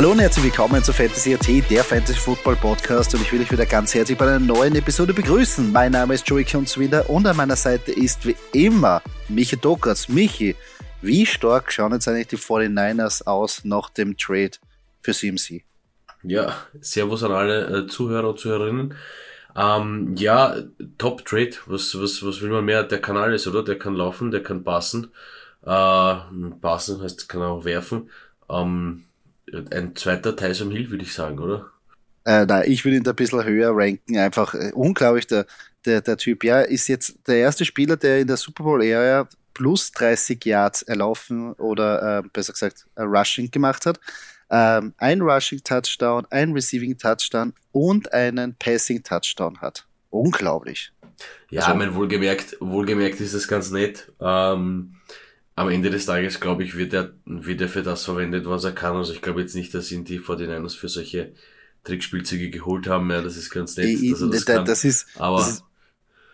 Hallo und herzlich willkommen zu Fantasy AT, der Fantasy Football Podcast und ich will euch wieder ganz herzlich bei einer neuen Episode begrüßen. Mein Name ist Joey Kunzwinder und an meiner Seite ist wie immer Michi Dokers. Michi, wie stark schauen jetzt eigentlich die 49ers aus nach dem Trade für CMC? Ja, Servus an alle äh, Zuhörer und Zuhörerinnen. Ähm, ja, Top Trade, was, was, was will man mehr? Der kann alles, oder? Der kann laufen, der kann passen. Äh, passen heißt, kann auch werfen. Ähm, ein zweiter Tyson Hill, würde ich sagen, oder? Äh, nein, ich würde ihn da ein bisschen höher ranken. Einfach äh, unglaublich, der, der, der Typ. Ja, ist jetzt der erste Spieler, der in der Super Bowl-Ära plus 30 Yards erlaufen oder äh, besser gesagt Rushing gemacht hat. Ähm, ein Rushing Touchdown, ein Receiving Touchdown und einen Passing Touchdown hat. Unglaublich. Ja, also, ich meine, wohlgemerkt, wohlgemerkt ist das ganz nett. Ähm, am Ende des Tages, glaube ich, wird er, wird er für das verwendet, was er kann. Also ich glaube jetzt nicht, dass ihn die 49ers für solche Trickspielzüge geholt haben. Ja, das ist ganz nett, ich, dass er das, kann. das ist, aber das ist,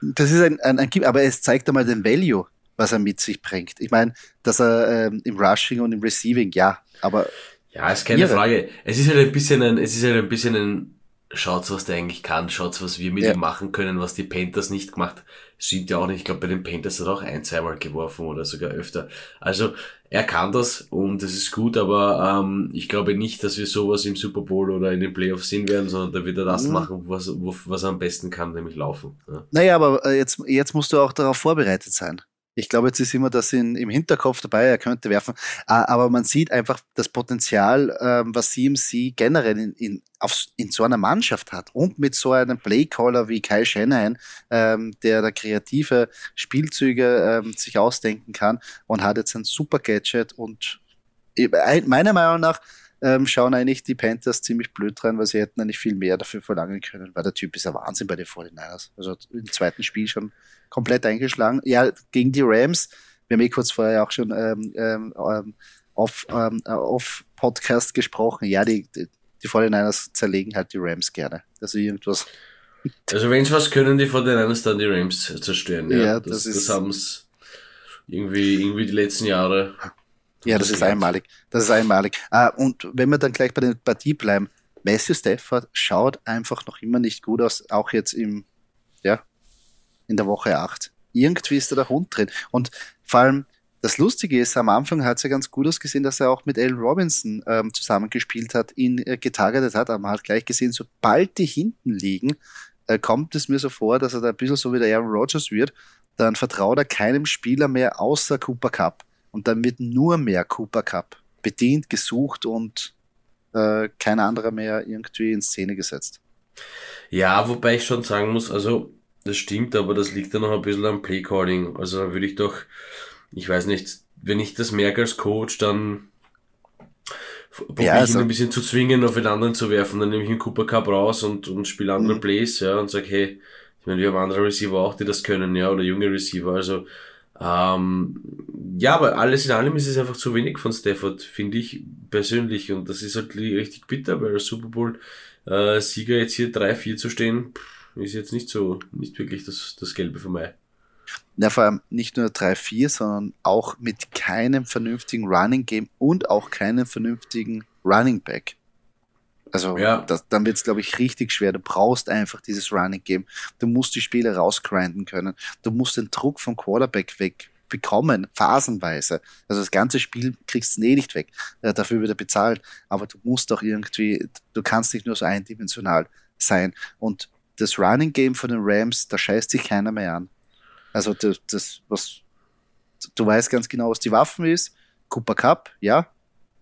das ist ein, ein, ein, aber es zeigt einmal den Value, was er mit sich bringt. Ich meine, dass er ähm, im Rushing und im Receiving, ja, aber ja, ist keine ihre. Frage. Es ist halt ein bisschen ein, es ist halt ein bisschen ein schaut's, was der eigentlich kann, schaut's, was wir mit ja. ihm machen können, was die Panthers nicht gemacht. Stimmt ja auch nicht. Ich glaube, bei den Panthers hat er auch ein, zweimal geworfen oder sogar öfter. Also er kann das und das ist gut, aber ähm, ich glaube nicht, dass wir sowas im Super Bowl oder in den Playoffs sehen werden, sondern da wird er das mhm. machen, was, was er am besten kann, nämlich laufen. Ja. Naja, aber äh, jetzt, jetzt musst du auch darauf vorbereitet sein. Ich glaube, jetzt ist immer das in, im Hinterkopf dabei, er könnte werfen. Aber man sieht einfach das Potenzial, ähm, was CMC generell in, in, auf, in so einer Mannschaft hat. Und mit so einem Playcaller wie Kyle Shanahan, ähm, der da kreative Spielzüge ähm, sich ausdenken kann und hat jetzt ein super Gadget. Und meiner Meinung nach ähm, schauen eigentlich die Panthers ziemlich blöd dran, weil sie hätten eigentlich viel mehr dafür verlangen können, weil der Typ ist ein Wahnsinn bei den 49ers. Also im zweiten Spiel schon komplett eingeschlagen. Ja, gegen die Rams, wir haben eh kurz vorher auch schon ähm, ähm, ähm auf, ähm, auf Podcast gesprochen. Ja, die, die, die 49ers zerlegen halt die Rams gerne. Also irgendwas. Also wenn es was können, die 49ers dann die Rams zerstören. Ja, ja das, das, das haben es irgendwie, irgendwie die letzten Jahre. Ja, das ist einmalig. Das ist einmalig. Ah, und wenn wir dann gleich bei der Partie bleiben, Matthew Stafford schaut einfach noch immer nicht gut aus, auch jetzt im, ja, in der Woche 8. Irgendwie ist da der Hund drin. Und vor allem, das Lustige ist, am Anfang hat es ja ganz gut ausgesehen, dass er auch mit Alan Robinson ähm, zusammengespielt hat, ihn äh, getargetet hat, aber man hat gleich gesehen, sobald die hinten liegen, äh, kommt es mir so vor, dass er da ein bisschen so wie der Aaron Rodgers wird, dann vertraut er keinem Spieler mehr außer Cooper Cup. Und dann wird nur mehr Cooper Cup bedient, gesucht und äh, kein anderer mehr irgendwie in Szene gesetzt. Ja, wobei ich schon sagen muss, also das stimmt, aber das liegt ja noch ein bisschen am Playcalling. Also da würde ich doch, ich weiß nicht, wenn ich das merke als Coach, dann probiere ja, also, ich ihn ein bisschen zu zwingen, auf den anderen zu werfen. Dann nehme ich einen Cooper Cup raus und, und spiele andere mhm. Plays, ja, und sage, hey, ich meine, wir haben andere Receiver auch, die das können, ja, oder junge Receiver. Also, ähm, ja, aber alles in allem ist es einfach zu wenig von Stafford, finde ich persönlich. Und das ist halt richtig bitter, weil der Super Bowl äh, jetzt hier 3-4 zu stehen, ist jetzt nicht so, nicht wirklich das, das Gelbe für mich. Ja, vor allem nicht nur 3-4, sondern auch mit keinem vernünftigen Running Game und auch keinem vernünftigen Running Back. Also ja. das, dann wird es, glaube ich, richtig schwer. Du brauchst einfach dieses Running Game. Du musst die Spiele rausgrinden können. Du musst den Druck vom Quarterback weg bekommen, phasenweise. Also das ganze Spiel kriegst du eh nicht weg. Ja, dafür wird er bezahlt. Aber du musst auch irgendwie, du kannst nicht nur so eindimensional sein. Und das Running Game von den Rams, da scheißt sich keiner mehr an. Also das, das was du weißt ganz genau, was die Waffen ist. Cooper Cup, ja,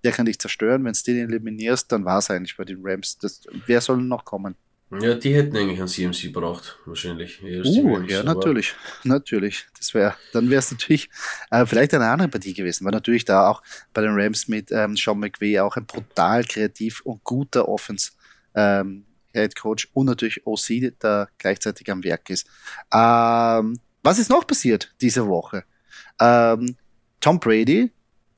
der kann dich zerstören. Wenn du den eliminierst, dann war es eigentlich bei den Rams. Das, wer soll noch kommen? Ja, die hätten eigentlich einen CMC braucht, wahrscheinlich. Uh, ja, natürlich. Natürlich. Das wäre, dann wäre es natürlich äh, vielleicht eine andere Partie gewesen, weil natürlich da auch bei den Rams mit ähm, Sean McVay auch ein brutal kreativ und guter Offense ähm, Head Coach und natürlich OC, der gleichzeitig am Werk ist. Ähm, was ist noch passiert diese Woche? Ähm, Tom Brady,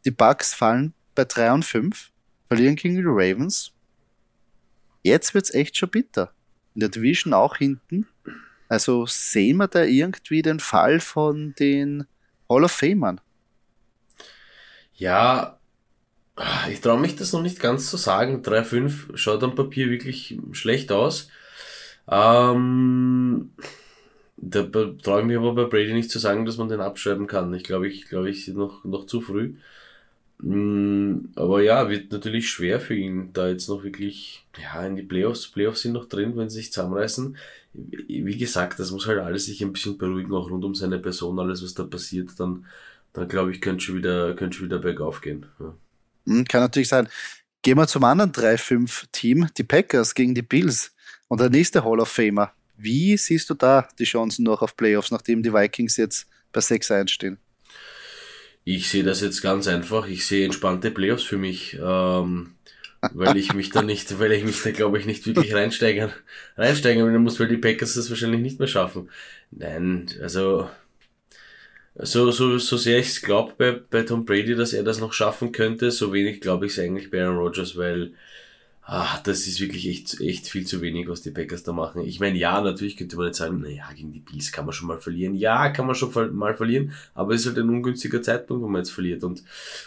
die Bucks fallen bei 3 und 5, verlieren gegen die Ravens. Jetzt wird's echt schon bitter. In der Division auch hinten. Also sehen wir da irgendwie den Fall von den Hall of Famern? Ja, Ich traue mich das noch nicht ganz zu sagen. 3-5 schaut am Papier wirklich schlecht aus. Ähm, da traue ich mich aber bei Brady nicht zu sagen, dass man den abschreiben kann. Ich glaube, ich glaube, ich noch, noch zu früh. Mm, aber ja, wird natürlich schwer für ihn, da jetzt noch wirklich, ja, in die Playoffs, Playoffs sind noch drin, wenn sie sich zusammenreißen. Wie gesagt, das muss halt alles sich ein bisschen beruhigen, auch rund um seine Person, alles, was da passiert, dann, dann glaube ich, könnte schon wieder, könnte schon wieder bergauf gehen. Ja. Hm, kann natürlich sein. Gehen wir zum anderen 3-5-Team, die Packers gegen die Bills und der nächste Hall of Famer. Wie siehst du da die Chancen noch auf Playoffs, nachdem die Vikings jetzt bei 6-1 stehen? Ich sehe das jetzt ganz einfach. Ich sehe entspannte Playoffs für mich, ähm, weil ich mich da nicht, weil ich mich da glaube ich nicht wirklich reinsteigern, reinsteigern muss, weil die Packers das wahrscheinlich nicht mehr schaffen. Nein, also so, so, so sehr ich es glaube bei, bei Tom Brady, dass er das noch schaffen könnte, so wenig glaube ich es eigentlich bei Aaron Rodgers, weil Ah, das ist wirklich echt, echt viel zu wenig, was die Packers da machen. Ich meine, ja, natürlich könnte man jetzt sagen, naja, gegen die Bills kann man schon mal verlieren. Ja, kann man schon mal verlieren, aber es ist halt ein ungünstiger Zeitpunkt, wo man jetzt verliert. Und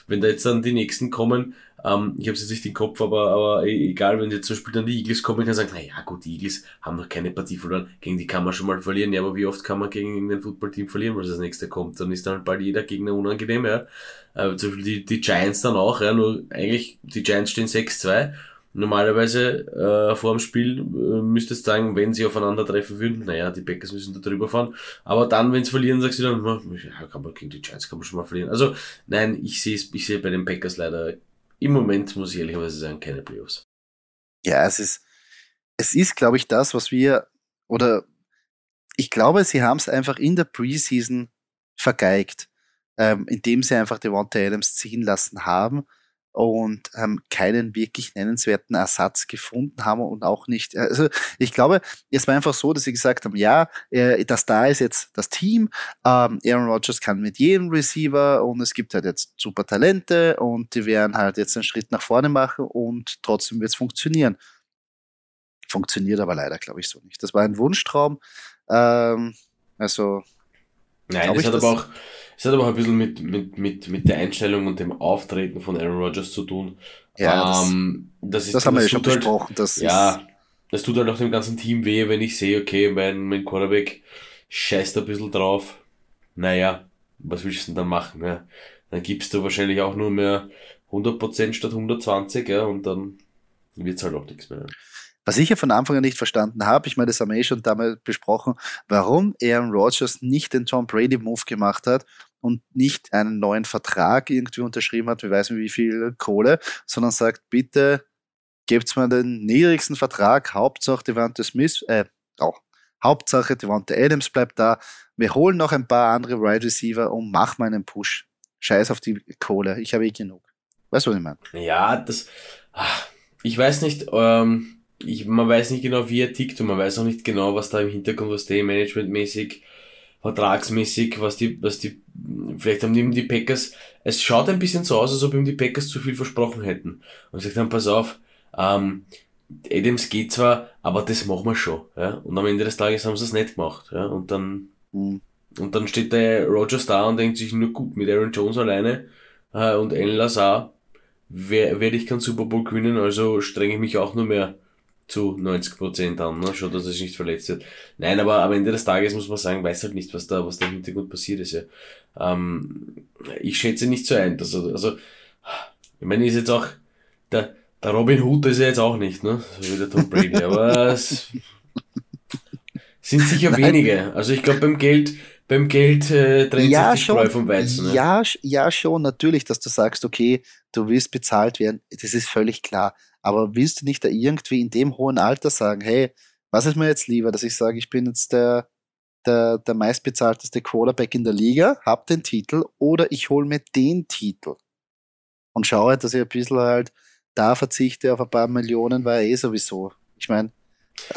wenn da jetzt dann die nächsten kommen, ähm, ich habe jetzt nicht im Kopf, aber, aber e-, egal, wenn jetzt zum Beispiel dann die Eagles kommen, kann ich sagen, naja, gut, die Eagles haben noch keine Partie verloren, gegen die kann man schon mal verlieren. Ja, aber wie oft kann man gegen irgendein Footballteam verlieren, was als nächste kommt? Dann ist dann bald jeder Gegner unangenehm, ja. Äh, zum Beispiel die, die Giants dann auch, ja, nur eigentlich, die Giants stehen 6-2 Normalerweise äh, vor dem Spiel äh, müsste es sagen, wenn sie aufeinandertreffen würden, naja, die Packers müssen da drüber fahren. Aber dann, wenn sie verlieren, sagst du dann, ja, kann man gegen die Giants kann man schon mal verlieren. Also nein, ich sehe ich sehe bei den Packers leider im Moment, muss ich ehrlicherweise sagen, keine Playoffs. Ja, es ist, es ist, glaube ich, das, was wir, oder ich glaube, sie haben es einfach in der Preseason vergeigt, ähm, indem sie einfach Devonta Adams ziehen lassen haben und ähm, keinen wirklich nennenswerten Ersatz gefunden haben und auch nicht. Also ich glaube, es war einfach so, dass sie gesagt haben, ja, äh, das da ist jetzt das Team. Ähm, Aaron Rodgers kann mit jedem Receiver und es gibt halt jetzt super Talente und die werden halt jetzt einen Schritt nach vorne machen und trotzdem wird es funktionieren. Funktioniert aber leider, glaube ich, so nicht. Das war ein Wunschtraum. Ähm, also Nein, das hat aber auch es hat aber auch ein bisschen mit, mit, mit, mit der Einstellung und dem Auftreten von Aaron Rodgers zu tun. Ja, ähm, das, ist, das haben wir ja schon halt, besprochen. Das ja, das tut halt auch dem ganzen Team weh, wenn ich sehe, okay, mein, mein Quarterback scheißt ein bisschen drauf. Naja, was willst du denn dann machen? Ja? Dann gibst du wahrscheinlich auch nur mehr 100% statt 120, ja, und dann wird's halt auch nichts mehr. Was ich ja von Anfang an nicht verstanden habe, ich meine, das haben wir eh schon damals besprochen, warum Aaron Rodgers nicht den Tom Brady Move gemacht hat und nicht einen neuen Vertrag irgendwie unterschrieben hat, wir weiß nicht wie viel Kohle, sondern sagt, bitte gebt mir den niedrigsten Vertrag, Hauptsache Devante Smith, äh, auch Hauptsache Devante Adams bleibt da, wir holen noch ein paar andere Wide right Receiver und machen einen Push. Scheiß auf die Kohle, ich habe eh genug. Weißt du, was ich meine? Ja, das, ach, ich weiß nicht, ähm, ich, man weiß nicht genau, wie er tickt und man weiß auch nicht genau, was da im Hintergrund, was der managementmäßig vertragsmäßig, was die, was die, vielleicht haben ihm die Packers, es schaut ein bisschen so aus, als ob ihm die Packers zu viel versprochen hätten. Und sagt dann, pass auf, ähm, Adams geht zwar, aber das machen wir schon, ja. Und am Ende des Tages haben sie es nicht gemacht, ja. Und dann, mhm. und dann steht der Rogers da und denkt sich nur gut, mit Aaron Jones alleine, äh, und Alan Lazar werde ich keinen Super Bowl gewinnen, also strenge ich mich auch nur mehr zu 90 Prozent an, ne? schon, dass er sich nicht verletzt wird. Nein, aber am Ende des Tages muss man sagen, weiß halt nicht, was da, was da im Hintergrund passiert ist. Ja. Ähm, ich schätze nicht so ein. Also, also, ich meine, ist jetzt auch, der, der Robin Hood ist ja jetzt auch nicht, ne? So wie der Tom Brady, aber es sind sicher Nein. wenige. Also ich glaube beim Geld, beim Geld äh, trennt ja, sich die Spreu vom Weizen. Ne? Ja, ja, schon, natürlich, dass du sagst, okay, du willst bezahlt werden, das ist völlig klar. Aber willst du nicht da irgendwie in dem hohen Alter sagen, hey, was ist mir jetzt lieber, dass ich sage, ich bin jetzt der, der, der meistbezahlteste Quarterback in der Liga, hab den Titel, oder ich hole mir den Titel und schaue, dass ich ein bisschen halt da verzichte auf ein paar Millionen, weil eh sowieso. Ich meine,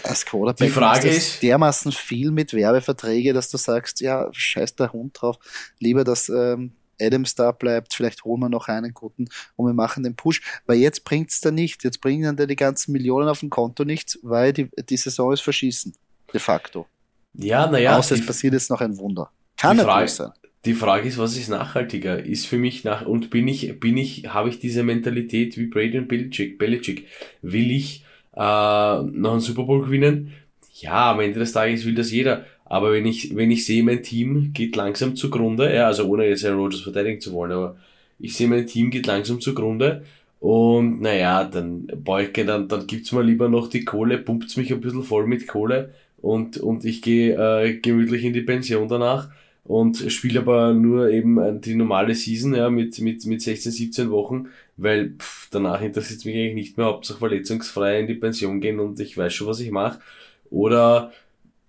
als Quarterback Die Frage ist, dermaßen viel mit Werbeverträge, dass du sagst, ja, scheiß der Hund drauf, lieber, dass ähm, Adams da bleibt, vielleicht holen wir noch einen guten und wir machen den Push, weil jetzt bringt es da nicht, jetzt bringen dann die ganzen Millionen auf dem Konto nichts, weil die, die Saison ist verschießen, de facto. Ja, naja. Außer es passiert jetzt noch ein Wunder. Kann die Frage, sein. die Frage ist, was ist nachhaltiger? Ist für mich nach, und bin ich, bin ich, habe ich diese Mentalität wie Brady und Belichick, Belichick? Will ich, äh, noch einen Super Bowl gewinnen? Ja, am Ende des Tages will das jeder. Aber wenn ich, wenn ich sehe, mein Team geht langsam zugrunde, ja, also ohne jetzt Aaron Rodgers verteidigen zu wollen, aber ich sehe, mein Team geht langsam zugrunde und naja, dann beuge, dann, dann gibt's mir lieber noch die Kohle, pumpt's mich ein bisschen voll mit Kohle und, und ich gehe äh, gemütlich in die Pension danach und spiele aber nur eben die normale Season ja, mit, mit, mit 16, 17 Wochen, weil pff, danach interessiert mich eigentlich nicht mehr, Hauptsache verletzungsfrei in die Pension gehen und ich weiß schon, was ich mache. Oder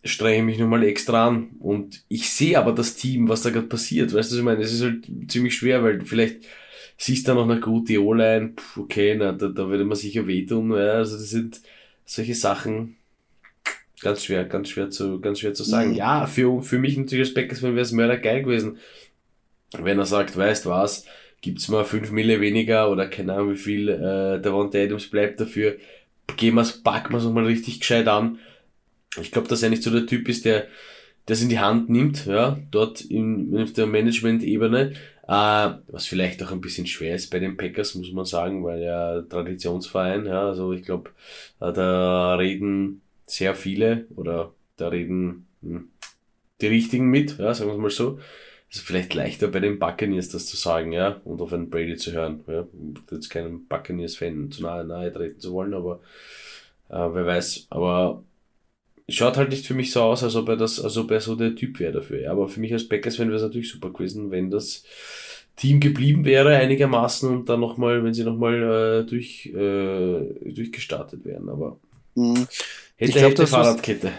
strenge mich nochmal extra an. Und ich sehe aber das Team, was da gerade passiert. Weißt du, was ich meine? Es ist halt ziemlich schwer, weil vielleicht siehst du noch eine gute O-Line, okay, na, da, da würde man sicher wehtun. Ja, also das sind solche Sachen ganz schwer, ganz schwer zu, ganz schwer zu sagen. Ja, für, für mich natürlich als Backersman wäre es Mörder geil gewesen, wenn er sagt, weißt was, gibt's mal fünf Mille weniger oder keine Ahnung wie viel, äh, der Adams bleibt dafür, gehen wir's, packen wir's nochmal richtig gescheit an. Ich glaube, dass er nicht so der Typ ist, der das in die Hand nimmt, ja, dort in, auf der Management-Ebene äh, was vielleicht auch ein bisschen schwer ist bei den Packers, muss man sagen, weil ja Traditionsverein, ja, also ich glaube, äh, da reden sehr viele oder da reden hm, die Richtigen mit, ja, sagen wir mal so. Es ist vielleicht leichter bei den Buccaneers das zu sagen, ja, und auf einen Brady zu hören. Ja. Jetzt keinen Buccaneers-Fan zu nahe, nahe treten zu wollen, aber äh, wer weiß. Aber schaut halt nicht für mich so aus, als ob er das, als ob er so der Typ wäre dafür. Ja. Aber für mich als Packers-Fan wäre es natürlich super gewesen, wenn das Team geblieben wäre einigermaßen und dann nochmal, wenn sie nochmal äh, durch, äh, durchgestartet wären. Aber mhm. hätte, ich glaub, hätte Fahrradkette.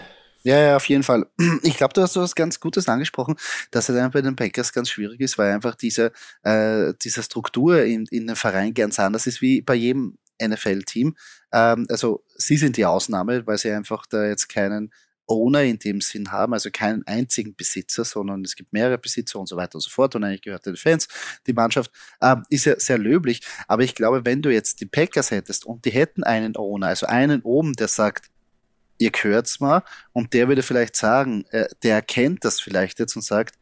Ja, ja, auf jeden Fall. Ich glaube, du hast was ganz Gutes angesprochen, dass es bei den Packers ganz schwierig ist, weil einfach diese, äh, diese Struktur in, in dem Verein ganz anders ist wie bei jedem NFL-Team. Ähm, also sie sind die Ausnahme, weil sie einfach da jetzt keinen Owner in dem Sinn haben, also keinen einzigen Besitzer, sondern es gibt mehrere Besitzer und so weiter und so fort. Und eigentlich gehört den Fans, die Mannschaft, ähm, ist ja sehr löblich, aber ich glaube, wenn du jetzt die Packers hättest und die hätten einen Owner, also einen oben, der sagt, ihr gehört's mal und der würde vielleicht sagen, äh, der erkennt das vielleicht jetzt und sagt,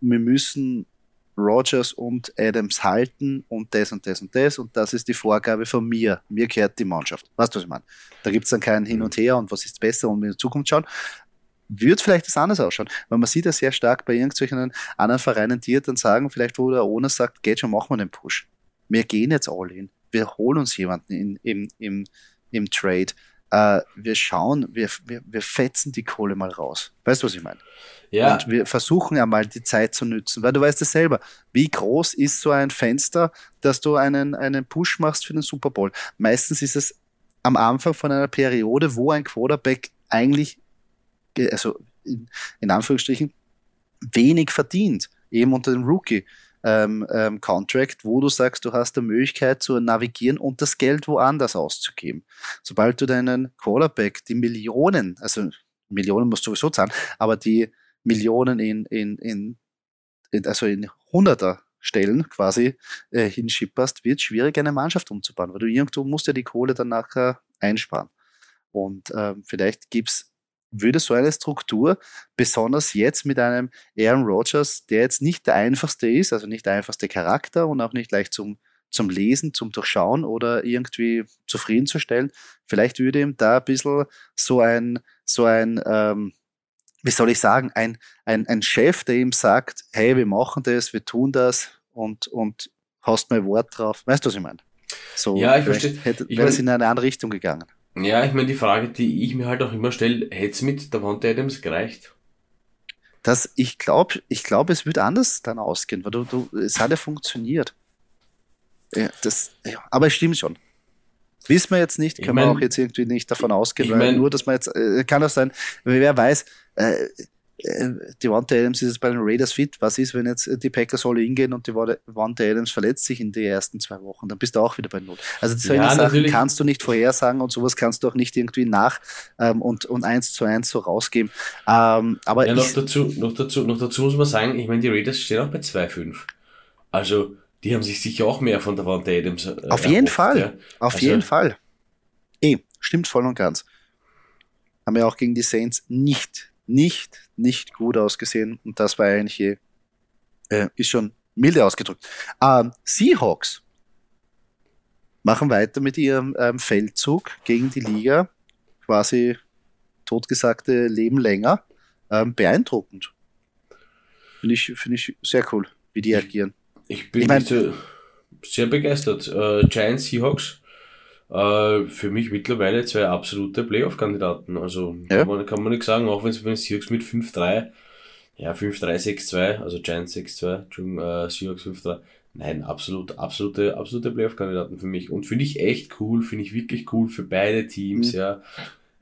wir müssen Rogers und Adams halten und das und das und das und das ist die Vorgabe von mir. Mir gehört die Mannschaft. Weißt du, was ich meine? Da gibt es dann kein Hin und Her und was ist besser und in die Zukunft schauen. Wird vielleicht das anders ausschauen, weil man sieht ja sehr stark bei irgendwelchen anderen Vereinen, die dann sagen, vielleicht wo der Owner sagt, geht schon, machen wir den Push. Wir gehen jetzt all in. Wir holen uns jemanden in, im, im, im Trade. Uh, wir schauen, wir, wir, wir fetzen die Kohle mal raus. Weißt du, was ich meine? Ja. Und wir versuchen ja mal die Zeit zu nützen, weil du weißt es selber, wie groß ist so ein Fenster, dass du einen, einen Push machst für den Super Bowl. Meistens ist es am Anfang von einer Periode, wo ein Quarterback eigentlich, also in, in Anführungsstrichen, wenig verdient, eben unter dem Rookie. Ähm, ähm, Contract, wo du sagst, du hast die Möglichkeit zu navigieren und das Geld woanders auszugeben. Sobald du deinen Quarterback die Millionen, also Millionen musst du sowieso zahlen, aber die Millionen in, in, in, in also in Hunderter Stellen quasi äh, hinschipperst, wird schwierig, eine Mannschaft umzubauen, weil du irgendwo musst ja die Kohle dann nachher einsparen. Und äh, vielleicht gibt's würde so eine Struktur, besonders jetzt mit einem Aaron Rodgers, der jetzt nicht der einfachste ist, also nicht der einfachste Charakter und auch nicht leicht zum, zum Lesen, zum Durchschauen oder irgendwie zufriedenzustellen, vielleicht würde ihm da ein bisschen so ein, so ein ähm, wie soll ich sagen, ein, ein, ein Chef, der ihm sagt, hey, wir machen das, wir tun das und, und hast mein Wort drauf. Weißt du, was ich meine? So, ja, ich verstehe. Hätte, wäre es in eine andere Richtung gegangen. Ja, ich meine, die Frage, die ich mir halt auch immer stelle, hätte es mit der Wand Adams gereicht? Das, ich glaube, ich glaube, es wird anders dann ausgehen, weil du, du, es hat ja funktioniert. Ja, das, ja, aber es stimmt schon. Wissen wir jetzt nicht, können ich mein, wir auch jetzt irgendwie nicht davon ausgehen, weil mein, nur, dass man jetzt, äh, kann das sein, wer weiß, äh, äh, die Wante Adams ist bei den Raiders fit. Was ist, wenn jetzt die Packers alle hingehen und die Wante Adams verletzt sich in den ersten zwei Wochen? Dann bist du auch wieder bei Null. Also solche ja, Sachen natürlich. kannst du nicht vorhersagen und sowas kannst du auch nicht irgendwie nach ähm, und, und eins zu eins so rausgeben. Ähm, aber ja, noch, dazu, noch, dazu, noch dazu muss man sagen, ich meine, die Raiders stehen auch bei 2-5. Also die haben sich sicher auch mehr von der Wante Adams. Äh, Auf erhofft, jeden Fall. Ja. Auf also, jeden Fall. Eh, stimmt voll und ganz. Haben ja auch gegen die Saints nicht nicht, nicht gut ausgesehen und das war eigentlich eh Äh, ist schon milde ausgedrückt. Ähm, Seahawks machen weiter mit ihrem ähm, Feldzug gegen die Liga. Quasi totgesagte Leben länger. Ähm, beeindruckend. Finde ich, find ich sehr cool, wie die agieren. Ich bin ich mein, sehr, sehr begeistert. Äh, Giants, Seahawks, äh, für mich mittlerweile zwei absolute Playoff-Kandidaten. Also ja. kann, man, kann man nichts sagen, auch wenn es Seahawks mit 5-3, ja 5-3, 6-2, also Giants 6-2, Entschuldigung, äh, Seahawks 5-3. Nein, absolut, absolute, absolute Playoff-Kandidaten für mich. Und finde ich echt cool, finde ich wirklich cool für beide Teams, mhm. ja.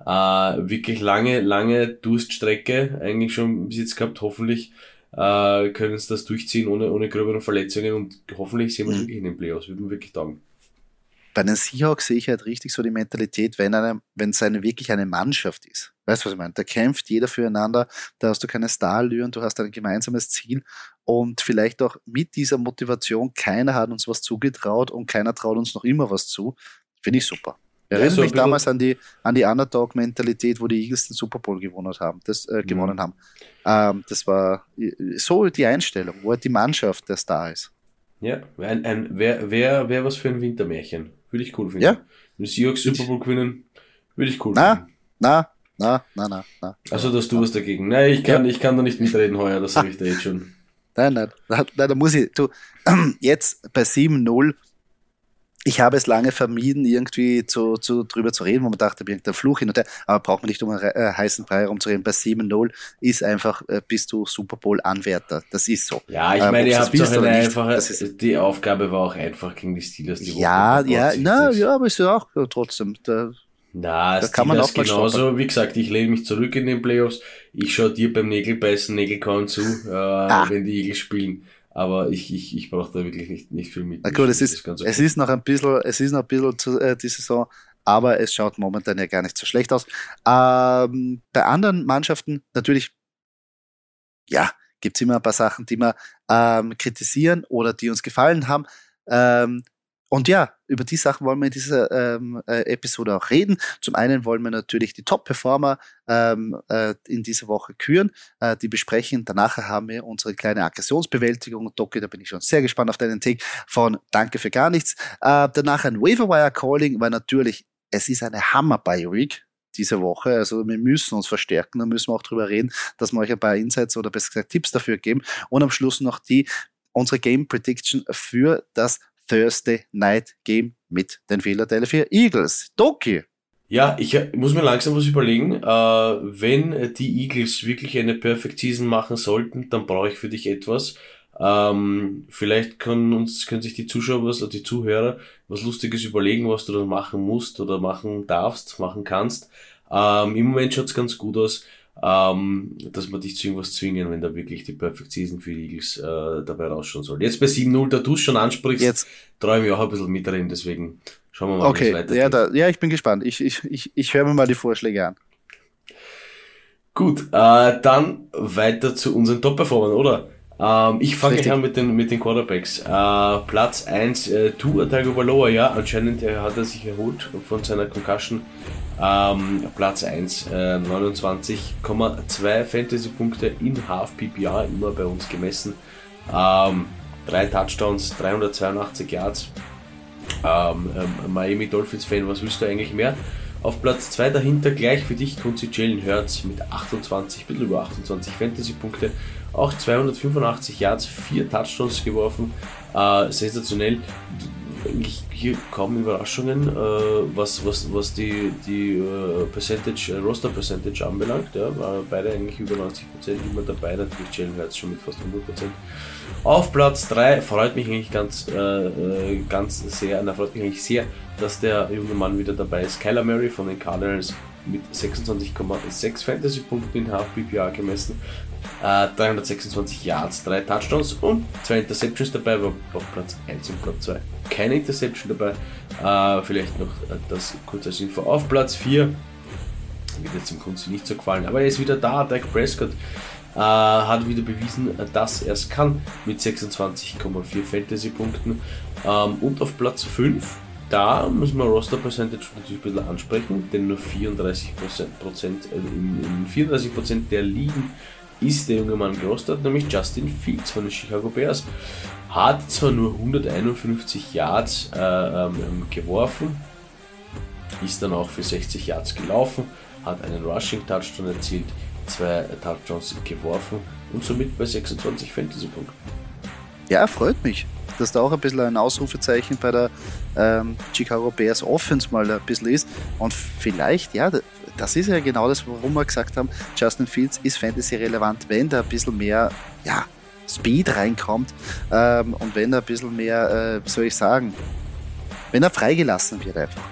Äh, wirklich lange, lange Durststrecke eigentlich schon bis jetzt gehabt. Hoffentlich äh, können sie das durchziehen ohne, ohne gröbere Verletzungen und hoffentlich sehen wir es mhm. wirklich in den Playoffs. Würde mir wirklich taugen bei den Seahawks sehe ich halt richtig so die Mentalität, wenn eine, wenn es eine wirklich eine Mannschaft ist. Weißt du, was ich meine? Da kämpft jeder füreinander, da hast du keine Starlüren, du hast ein gemeinsames Ziel und vielleicht auch mit dieser Motivation, keiner hat uns was zugetraut und keiner traut uns noch immer was zu. Finde ich super. Erinnert ja, so mich damals an die, an die Underdog-Mentalität, wo die Eagles den Super Bowl gewonnen haben. Das, äh, mhm. gewonnen haben. Ähm, das war so die Einstellung, wo halt die Mannschaft der Star ist. Ja, ein, ein, wer, wer, wer was für ein Wintermärchen. Würde ich cool finden. Ja? Wenn Seahawks Super Bowl gewinnen, würde ich cool na, finden. Na, na, na, na, na. Also, dass du was dagegen. Nein, ich kann, ja. ich kann da nicht mitreden heuer, das sage ich dir jetzt schon. Nein, nein, nein, da muss ich, du, jetzt bei 7-0 ich habe es lange vermieden, irgendwie zu, zu, drüber zu reden, wo man dachte, irgendein Fluch hin und her, aber braucht man nicht um einen äh, heißen Brei herumzureden. Bei 7-0 ist einfach, äh, bist du Super Bowl-Anwärter. Das ist so. Ja, ich ähm, meine, ihr habt doch eine einfache, die Aufgabe war auch einfach gegen die Steelers. Die ja, ja, na, ja, aber ist ja auch trotzdem, da, na, da kann man auch genauso. Stoppen. Wie gesagt, ich lehne mich zurück in den Playoffs. Ich schaue dir beim Nägelbeißen, Nägelkauen zu, äh, ah. wenn die Eagles spielen. Aber ich, ich, ich brauche da wirklich nicht, nicht viel mit. Na gut, es ist, okay. es ist noch ein bisschen, es ist noch ein bisschen zu, äh, die Saison, aber es schaut momentan ja gar nicht so schlecht aus. Ähm, bei anderen Mannschaften natürlich, ja, gibt's immer ein paar Sachen, die wir ähm, kritisieren oder die uns gefallen haben. Ähm, und ja, über die Sachen wollen wir in dieser ähm, äh, Episode auch reden. Zum einen wollen wir natürlich die Top-Performer ähm, äh, in dieser Woche küren, äh, die besprechen. Danach haben wir unsere kleine Aggressionsbewältigung. Doki, da bin ich schon sehr gespannt auf deinen Take von Danke für gar nichts. Äh, danach ein Waiver-Wire-Calling, weil natürlich es ist eine Hammer-Bioweek diese Woche. Also wir müssen uns verstärken, da müssen wir auch drüber reden, dass wir euch ein paar Insights oder besser gesagt Tipps dafür geben. Und am Schluss noch die unsere Game Prediction für das Thursday Night Game mit den Philadelphia Eagles. Doki. Ja, ich muss mir langsam was überlegen. Äh, wenn die Eagles wirklich eine Perfect Season machen sollten, dann brauche ich für dich etwas. Ähm, vielleicht können uns, können sich die Zuschauer was, oder die Zuhörer was Lustiges überlegen, was du dann machen musst oder machen darfst, machen kannst. Ähm, Im Moment schaut's ganz gut aus ähm, dass man dich zu irgendwas zwingen, wenn da wirklich die Perfect Season für die Eagles äh, dabei rausschauen soll. Jetzt bei 7-0, da du es schon ansprichst, Jetzt. träume ich auch ein bisschen mitreden, deswegen schauen wir mal, okay. wie es weitergeht. Ja, da, ja, ich bin gespannt. Ich, ich, ich, ich höre mir mal die Vorschläge an. Gut, äh, dann weiter zu unseren Top-Performern, oder? Ähm, ich fange an mit den, mit den Quarterbacks. Äh, Platz 1, äh, Tua Tagovailoa, ja, anscheinend äh, hat er sich erholt von seiner Concussion. Ähm, Platz 1, äh, 29,2 Fantasy-Punkte in Half PPR, immer bei uns gemessen. Ähm, drei Touchdowns, 382 Yards. Ähm, ähm, Miami Dolphins-Fan, was willst du eigentlich mehr? Auf Platz 2 dahinter gleich für dich sie Jalen Hurts mit 28, ein bisschen über 28 Fantasy-Punkte. Auch 285 Yards, 4 Touchdowns geworfen. Äh, sensationell eigentlich hier kaum Überraschungen, äh, was, was, was die, die äh, Percentage, äh, Roster Percentage anbelangt. Ja, war beide eigentlich über 90% immer dabei, natürlich Jalen Hurts schon mit fast 100%. Auf Platz 3 freut mich eigentlich ganz, äh, äh, ganz sehr, na, freut mich eigentlich sehr, dass der junge Mann wieder dabei ist. Kyler Murray von den Cardinals mit 26,6 Fantasy-Punkten in Half PPR gemessen. 326 äh, Yards, 3 Touchdowns und 2 Interceptions dabei, war auf Platz 1 und Platz 2. Keine Interception dabei. Äh, vielleicht noch äh, das kurz als Info. Auf Platz 4 wird jetzt im Kunst nicht so gefallen, aber er ist wieder da. Dak Prescott äh, hat wieder bewiesen, dass er es kann mit 26,4 Fantasy-Punkten. Ähm, und auf Platz 5 da müssen wir Roster Percentage natürlich ein bisschen ansprechen, denn nur 34%, Prozent, in, in 34% der Ligen ist der junge Mann gerostet, nämlich Justin Fields von den Chicago Bears. Hat zwar nur 151 Yards äh, ähm, geworfen, ist dann auch für 60 Yards gelaufen, hat einen Rushing Touchdown erzielt, zwei Touchdowns geworfen und somit bei 26 Fantasy-Punkten. Ja, freut mich, dass da auch ein bisschen ein Ausrufezeichen bei der ähm, Chicago Bears Offense mal ein bisschen ist. Und vielleicht, ja, das ist ja genau das, warum wir gesagt haben, Justin Fields ist Fantasy relevant, wenn da ein bisschen mehr, ja, Speed reinkommt ähm, und wenn er ein bisschen mehr, äh, soll ich sagen, wenn er freigelassen wird einfach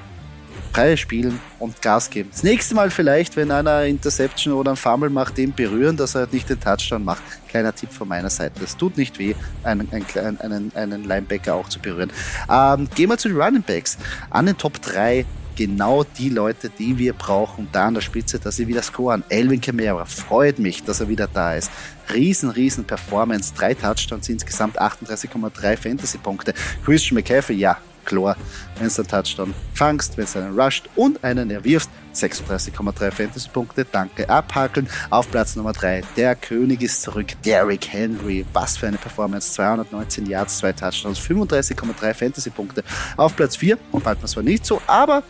frei spielen und Gas geben. Das nächste Mal vielleicht, wenn einer Interception oder ein Fumble macht, den berühren, dass er nicht den Touchdown macht. Kleiner Tipp von meiner Seite. Es tut nicht weh, einen, einen, einen, einen Linebacker auch zu berühren. Ähm, gehen wir zu den Running Backs. An den Top 3 genau die Leute, die wir brauchen, da an der Spitze, dass sie wieder scoren. Elvin Kamara freut mich, dass er wieder da ist. Riesen, riesen Performance, drei Touchdowns insgesamt, 38,3 Fantasy-Punkte. Christian McCaffrey, ja, klar, wenn du einen Touchdown fangst, wenn du einen rusht und einen erwirfst, 36,3 Fantasy-Punkte, danke, abhakeln. Auf Platz Nummer 3, der König ist zurück, Derrick Henry. Was für eine Performance, 219 Yards, zwei Touchdowns, 35,3 Fantasy-Punkte. Auf Platz 4, und bald man zwar nicht so, aber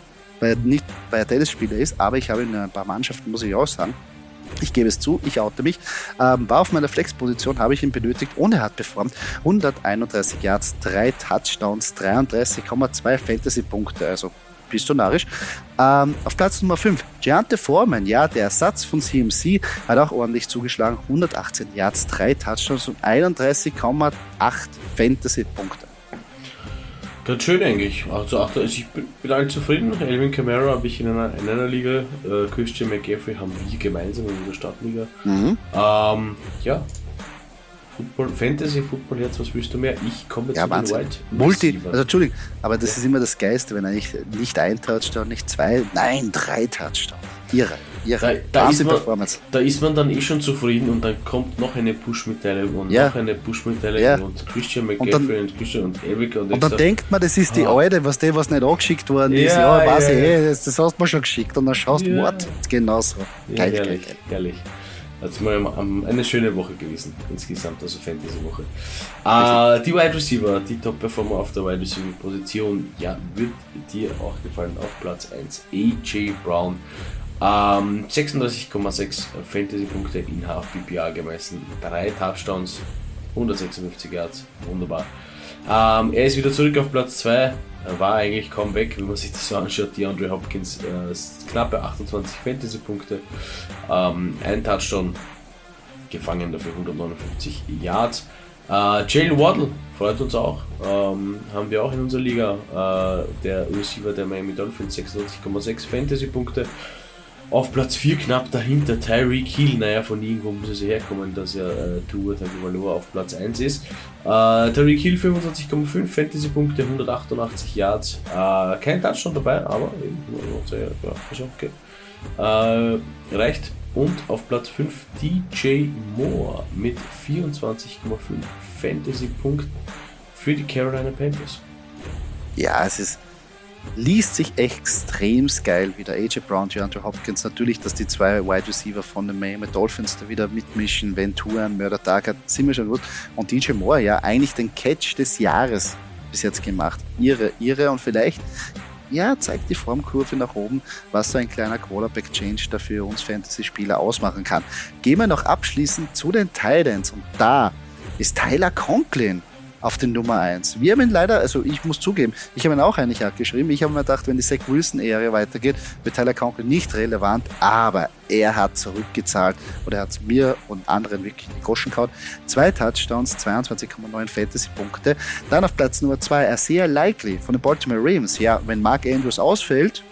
weil er nicht bei Tennisspieler ist, aber ich habe in ein paar Mannschaften, muss ich auch sagen, ich gebe es zu, ich oute mich. Ähm, war auf meiner Flex-Position, habe ich ihn benötigt und er hat performt. 131 Yards, 3 Touchdowns, 33,2 Fantasy-Punkte. Also bist du narrisch. Ähm, auf Platz Nummer 5, Giante Foreman, ja, der Ersatz von CMC, hat auch ordentlich zugeschlagen. 118 Yards, 3 Touchdowns und 31,8 Fantasy-Punkte. Ganz schön eigentlich. Also, also ich bin, bin allen zufrieden. Elvin Kamara habe ich in einer, in einer Liga. Äh, Christian McGaffrey haben wir gemeinsam in der Stadtliga. Mhm. Ähm, ja. Football, Fantasy Football Herz, was willst du mehr? Ich komme jetzt ja, zu den White. Multi, also Entschuldigung, aber das ja. ist immer das Geiste, wenn er nicht, nicht ein Touchdown, nicht zwei, nein, drei Touchdown. Ihre ihre da, da ist man, Performance. Da ist man dann eh schon zufrieden und dann kommt noch eine Push-Mitteilung und ja. noch eine Push-Mitteilung ja. und Christian McGaffrey und, und, Christian und Erika. Und, und dann denkt man, das ist die ah. alte, was die, was nicht angeschickt worden ist. Ja, weiß ich eh, das, das, hast du mir schon geschickt und dann schaust du, ja. Genauso. Geil, geil. herrlich. Also mal eine schöne Woche gewesen, insgesamt, also Fantasy-Woche. Uh, die Wide Receiver, die Top-Performer auf der Wide Receiver-Position, ja, wird dir auch gefallen auf Platz 1. AJ Brown ähm, 36,6 Fantasy-Punkte in Half-PPA gemessen, 3 Touchdowns, 156 Yards, wunderbar. Ähm, er ist wieder zurück auf Platz 2, war eigentlich kaum weg, wenn man sich das so anschaut. Die Andre Hopkins äh, knappe 28 Fantasy-Punkte, ähm, ein Touchdown gefangen dafür 159 Yards. Äh, Jalen Waddle freut uns auch. Ähm, haben wir auch in unserer Liga. Äh, der Receiver der Miami Dolphins 96,6 Fantasy-Punkte. Auf Platz 4 knapp dahinter Tyreek Hill. Naja, von irgendwo muss es herkommen, dass ja äh, Tua Tagovailoa auf Platz 1 ist. Äh, Tyreek Hill 25,5 Fantasy-Punkte, 188 Yards. Äh, kein Touchdown dabei, aber okay. Äh, reicht. Und auf Platz 5 DJ Moore mit 24,5 Fantasy-Punkten für die Carolina Panthers. Ja, es ist liest sich extrem geil wieder. AJ Brown, DeAndre Hopkins, natürlich, dass die zwei Wide Receiver von den Miami Dolphins da wieder mitmischen, Ventura, Murder Target, sind wir schon gut. Und DJ Moore, ja, eigentlich den Catch des Jahres bis jetzt gemacht. Ihre, ihre und vielleicht, ja, zeigt die Formkurve nach oben, was so ein kleiner Quarterback-Change da für uns Fantasy-Spieler ausmachen kann. Gehen wir noch abschließend zu den Titans und da ist Tyler Conklin auf den Nummer 1. Wir haben ihn leider, also ich muss zugeben, ich habe ihn auch eigentlich geschrieben. Ich habe mir gedacht, wenn die Zach Wilson-Ära weitergeht, wird Tyler Conklin nicht relevant, aber er hat zurückgezahlt oder er hat mir und anderen wirklich die Groschen gehauen. Zwei Touchdowns, 22,9 Fantasy-Punkte. Dann auf Platz Nummer 2, sehr likely von den Baltimore Ravens. Ja, wenn Mark Andrews ausfällt,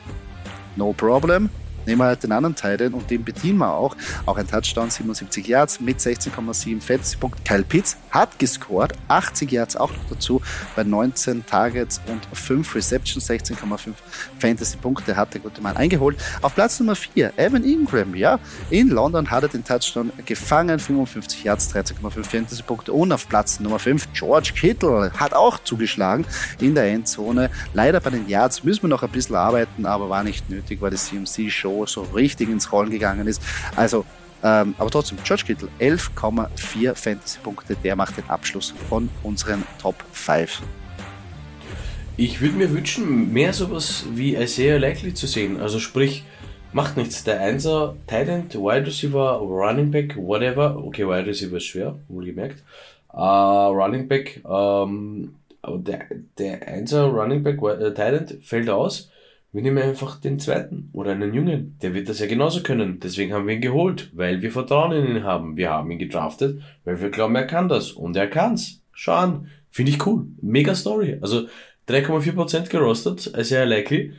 no problem nehmen wir halt den anderen Teil und den bedienen wir auch. Auch ein Touchdown, 77 Yards mit 16,7 Fantasy-Punkten. Kyle Pitts hat gescored, 80 Yards auch noch dazu bei 19 Targets und 5 Receptions, 16,5 Fantasy-Punkte hat der gute Mann eingeholt. Auf Platz Nummer 4, Evan Ingram, ja, in London hat er den Touchdown gefangen, 55 Yards, 13,5 Fantasy-Punkte und auf Platz Nummer 5, George Kittle hat auch zugeschlagen in der Endzone. Leider bei den Yards müssen wir noch ein bisschen arbeiten, aber war nicht nötig, weil die CMC-Show so richtig ins Rollen gegangen ist. Also Ähm, aber trotzdem, George Kittle, 11,4 Fantasy-Punkte, der macht den Abschluss von unseren Top 5. Ich würde mir wünschen, mehr sowas wie Isaiah Likely zu sehen. Also sprich, macht nichts. Der Einser, Tight Wide Receiver, Running Back, whatever. Okay, Wide Receiver ist schwer, wohlgemerkt. Uh, Running Back, ähm, der, der Einser Running Back, äh, Tight fällt aus. Wir nehmen einfach den zweiten oder einen Jungen. Der wird das ja genauso können. Deswegen haben wir ihn geholt, weil wir Vertrauen in ihn haben. Wir haben ihn gedraftet, weil wir glauben, er kann das. Und er kann's. Schau an. Finde ich cool. Mega Story. Also 3,4% gerostet, ja likely.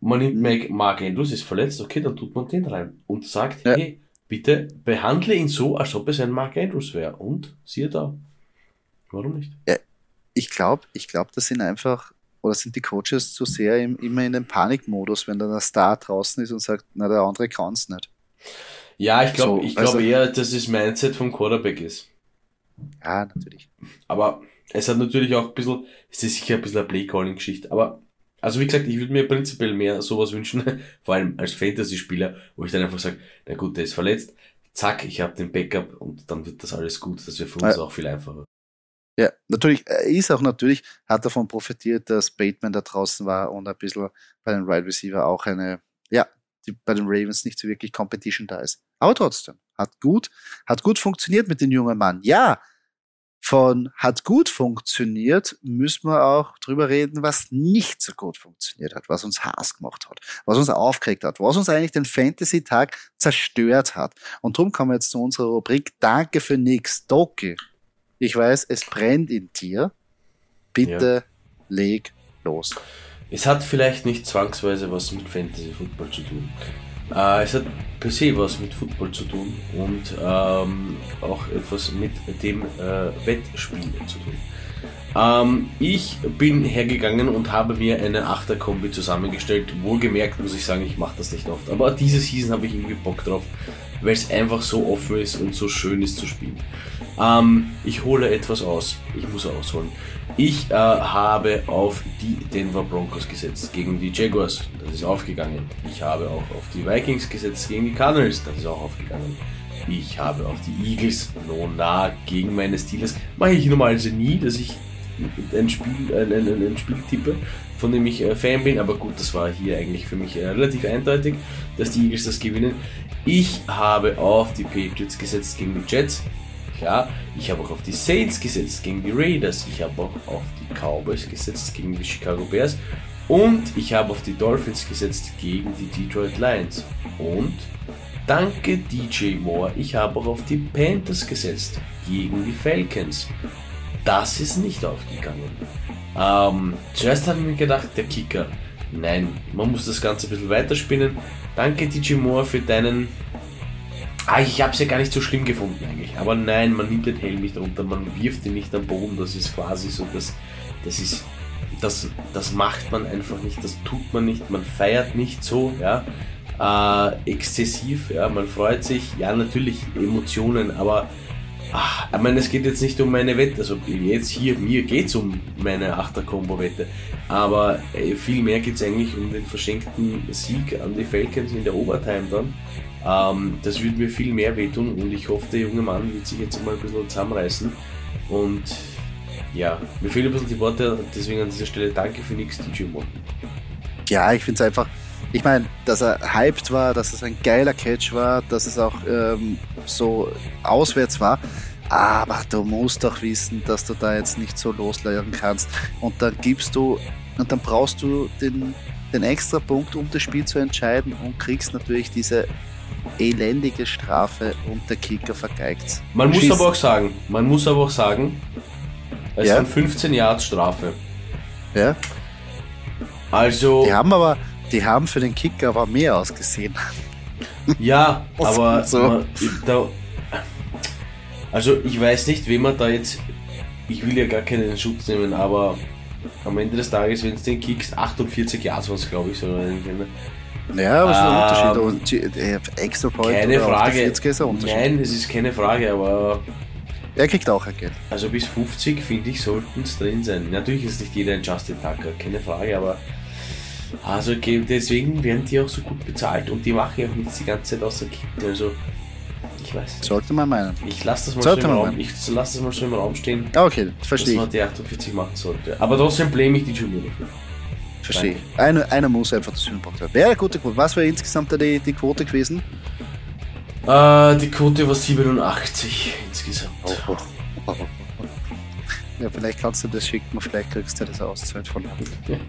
Man nimmt Mike, Mark Andrews, ist verletzt, okay, dann tut man den rein und sagt, ja. hey, bitte behandle ihn so, als ob es ein Mark Andrews wäre. Und siehe da. Warum nicht? Ja, ich glaube, ich glaube, das sind einfach oder sind die Coaches zu sehr im, immer in dem Panikmodus, wenn dann der Star draußen ist und sagt, na, der andere kann es nicht. Ja, ich glaube so, ich glaub also, eher, dass das Mindset vom Quarterback ist. Ja, natürlich. Aber es hat natürlich auch ein bisschen, es ist sicher ein bisschen eine Play-Calling-Geschichte, aber also wie gesagt, ich würde mir prinzipiell mehr sowas wünschen, vor allem als Fantasy-Spieler, wo ich dann einfach sage, na gut, der ist verletzt, zack, ich habe den Backup und dann wird das alles gut. Das wäre für uns ja. auch viel einfacher. Ja, natürlich, er ist auch natürlich, hat davon profitiert, dass Bateman da draußen war und ein bisschen bei den Wide Receiver auch eine, ja, die bei den Ravens nicht so wirklich Competition da ist. Aber trotzdem, hat gut, hat gut funktioniert mit dem jungen Mann. Ja, von hat gut funktioniert, müssen wir auch drüber reden, was nicht so gut funktioniert hat, was uns Hass gemacht hat, was uns aufgeregt hat, was uns eigentlich den Fantasy-Tag zerstört hat. Und darum kommen wir jetzt zu unserer Rubrik Danke für nix, Doki. Ich weiß, es brennt in dir. Bitte ja. leg los. Es hat vielleicht nicht zwangsweise was mit Fantasy Football zu tun. Äh, es hat per se was mit Football zu tun und ähm, auch etwas mit dem äh, Wettspiel zu tun. Ähm, ich bin hergegangen und habe mir eine Achterkombi zusammengestellt. Wohlgemerkt muss ich sagen, ich mache das nicht oft. Aber diese Season habe ich irgendwie Bock drauf, weil es einfach so offen ist und so schön ist zu spielen. Ähm, ich hole etwas aus. Ich muss ausholen. Ich äh, habe auf die Denver Broncos gesetzt gegen die Jaguars. Das ist aufgegangen. Ich habe auch auf die Vikings gesetzt gegen die Cardinals. Das ist auch aufgegangen. Ich habe auf die Eagles no nah gegen meine Steelers. Mache ich normalerweise nie, dass ich ein Spiel, ein, ein, ein Spiel tippe, von dem ich äh, Fan bin. Aber gut, das war hier eigentlich für mich äh, relativ eindeutig, dass die Eagles das gewinnen. Ich habe auf die Patriots gesetzt gegen die Jets. Klar, ich habe auch auf die Saints gesetzt gegen die Raiders. Ich habe auch auf die Cowboys gesetzt gegen die Chicago Bears. Und ich habe auf die Dolphins gesetzt gegen die Detroit Lions. Und danke DJ Moore, ich habe auch auf die Panthers gesetzt gegen die Falcons. Das ist nicht aufgegangen. Ähm, zuerst habe ich mir gedacht, der Kicker. Nein, man muss das Ganze ein bisschen weiterspinnen. Danke DJ Moore für deinen Ah, ich habe es ja gar nicht so schlimm gefunden eigentlich. Aber nein, man nimmt den Helm nicht runter, man wirft ihn nicht am Boden. Das ist quasi so, dass das ist, das, das macht man einfach nicht, das tut man nicht, man feiert nicht so, ja. Äh, exzessiv, ja, man freut sich, ja, natürlich Emotionen, aber ach, ich meine, es geht jetzt nicht um meine Wette, also jetzt hier, mir geht es um meine Achter-Kombo-Wette, aber äh, viel mehr geht es eigentlich um den verschenkten Sieg an die Falcons in der Overtime dann ähm, das würde mir viel mehr wehtun und ich hoffe, der junge Mann wird sich jetzt mal ein bisschen zusammenreißen. Und ja, mir fehlen ein bisschen die Worte, deswegen an dieser Stelle danke für nichts, DJ Moore. Ja, ich finde es einfach, ich meine, dass er hyped war, dass es ein geiler Catch war, dass es auch ähm, so auswärts war. Aber du musst doch wissen, dass du da jetzt nicht so loslegen kannst. Und dann gibst du, und dann brauchst du den, den extra Punkt, um das Spiel zu entscheiden und kriegst natürlich diese elendige Strafe und der Kicker vergeigt. Man muss aber auch sagen, man muss aber auch sagen, es ja. sind 15 Yards Strafe. Ja. Also. Die haben aber, die haben für den Kicker aber mehr ausgesehen. Ja, aber so. man, da, also ich weiß nicht, wem man da jetzt. Ich will ja gar keinen Schutz nehmen, aber am Ende des Tages, wenn es den kickst, 48 Yards waren es, glaube ich, so. Ja, aber schon ein Unterschied. Und äh, Extra Point keine Frage. ist ein Unterschied. Nein, es ist keine Frage, aber. Er kriegt auch ein Geld. Also bis 50 finde ich sollten es drin sein. Natürlich ist nicht jeder ein Justin Tucker, keine Frage, aber. Also deswegen werden die auch so gut bezahlt und die machen ja auch nichts die ganze Zeit außer Kicken. Also Ich weiß. Sollte man meinen. Ich lasse das mal so man Raum. Ich lasse das mal so im Raum stehen, Ah, Okay, dass verstehe man ich. die 48 machen sollte. Aber trotzdem blame ich die Junior dafür. Verstehe ich. Einer, einer muss einfach das Hühnerbrot haben. Wäre eine gute Quote. Was wäre insgesamt die, die Quote gewesen? Äh, die Quote war 87 insgesamt. Ja, vielleicht kannst du das schicken, vielleicht kriegst du das Auszeit von.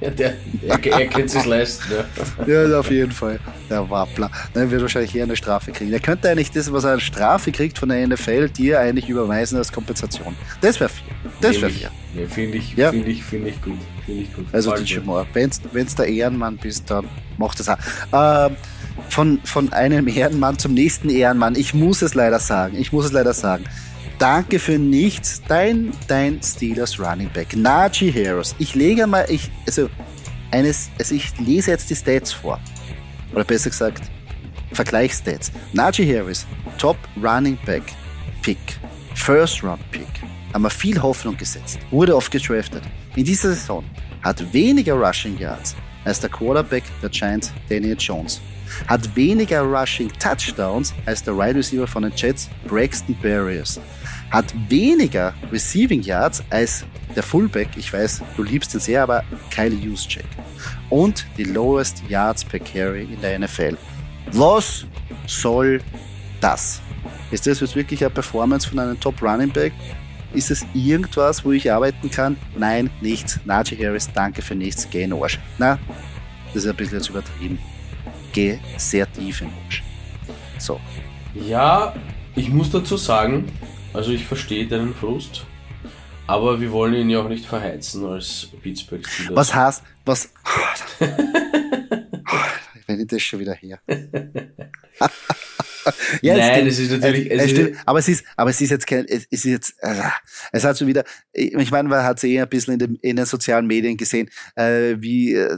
Ja, der, er, er kann es leisten. Ja. Ja, auf jeden Fall. Der Wappler. Dann wird wahrscheinlich eher eine Strafe kriegen. Er könnte eigentlich das, was er als Strafe kriegt von der NFL, dir eigentlich überweisen als Kompensation. Das wäre fair. Das wäre fair. Ja, finde ich, Ja. finde ich, finde ich gut. Finde ich gut. Also DJ gut. Moore, wenn du der Ehrenmann bist, dann mach das auch. Ähm, von, von einem Ehrenmann zum nächsten Ehrenmann. Ich muss es leider sagen. Ich muss es leider sagen. Danke für nichts. Dein, dein Steelers Running Back. Najee Harris. Ich lege mal, ich, also, eines, also ich lese jetzt die Stats vor. Oder besser gesagt, Vergleichsstats. Najee Harris, Top Running Back Pick. First Round Pick. Haben wir viel Hoffnung gesetzt. Wurde oft gedraftet. In dieser Saison hat weniger Rushing Yards als der Quarterback der Giants Daniel Jones. Hat weniger Rushing Touchdowns als der Wide Receiver von den Jets Braxton Berrios. Hat weniger Receiving Yards als der Fullback, ich weiß, du liebst ihn sehr, aber Kyle Juszczyk. Und die lowest Yards per Carry in der NFL. Was soll das? Ist das jetzt wirklich eine Performance von einem Top Running Back? Ist es irgendwas, wo ich arbeiten kann? Nein, nichts. Najee Harris, danke für nichts. Geh in Arsch. Na, das ist ein bisschen jetzt übertrieben. Geh sehr tief in den Arsch. So. Ja, ich muss dazu sagen, also ich verstehe deinen Frust, aber wir wollen ihn ja auch nicht verheizen als Pittsburgh Steelers. Was heißt, was. Wenn ich das schon wieder her. ja, Nein, stimmt. es ist natürlich. Es, Es es ist, stimmt, aber es ist, aber es ist jetzt kein, es ist jetzt, äh, es hat schon wieder, ich meine, man hat es eh ein bisschen in den, in den sozialen Medien gesehen, äh, wie, äh,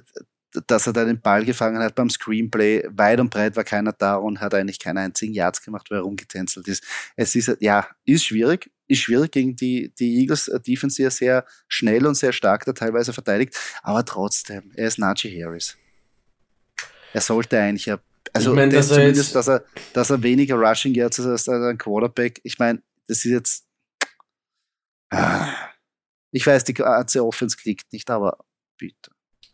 dass er da den Ball gefangen hat beim Screenplay. Weit und breit war keiner da und hat eigentlich keinen einzigen Yards gemacht, weil er rumgetänzelt ist. Es ist, ja, ist schwierig, ist schwierig gegen die, die Eagles äh, Defense, die ja sehr schnell und sehr stark da teilweise verteidigt, aber trotzdem, er ist Najee Harris. Er sollte eigentlich ja, also Ich mein, das dass er zumindest, dass er, dass er weniger Rushing Yards hat als ein Quarterback. Ich meine, das ist jetzt, Ah. ich weiß, die ganze Offense klickt nicht, aber bitte,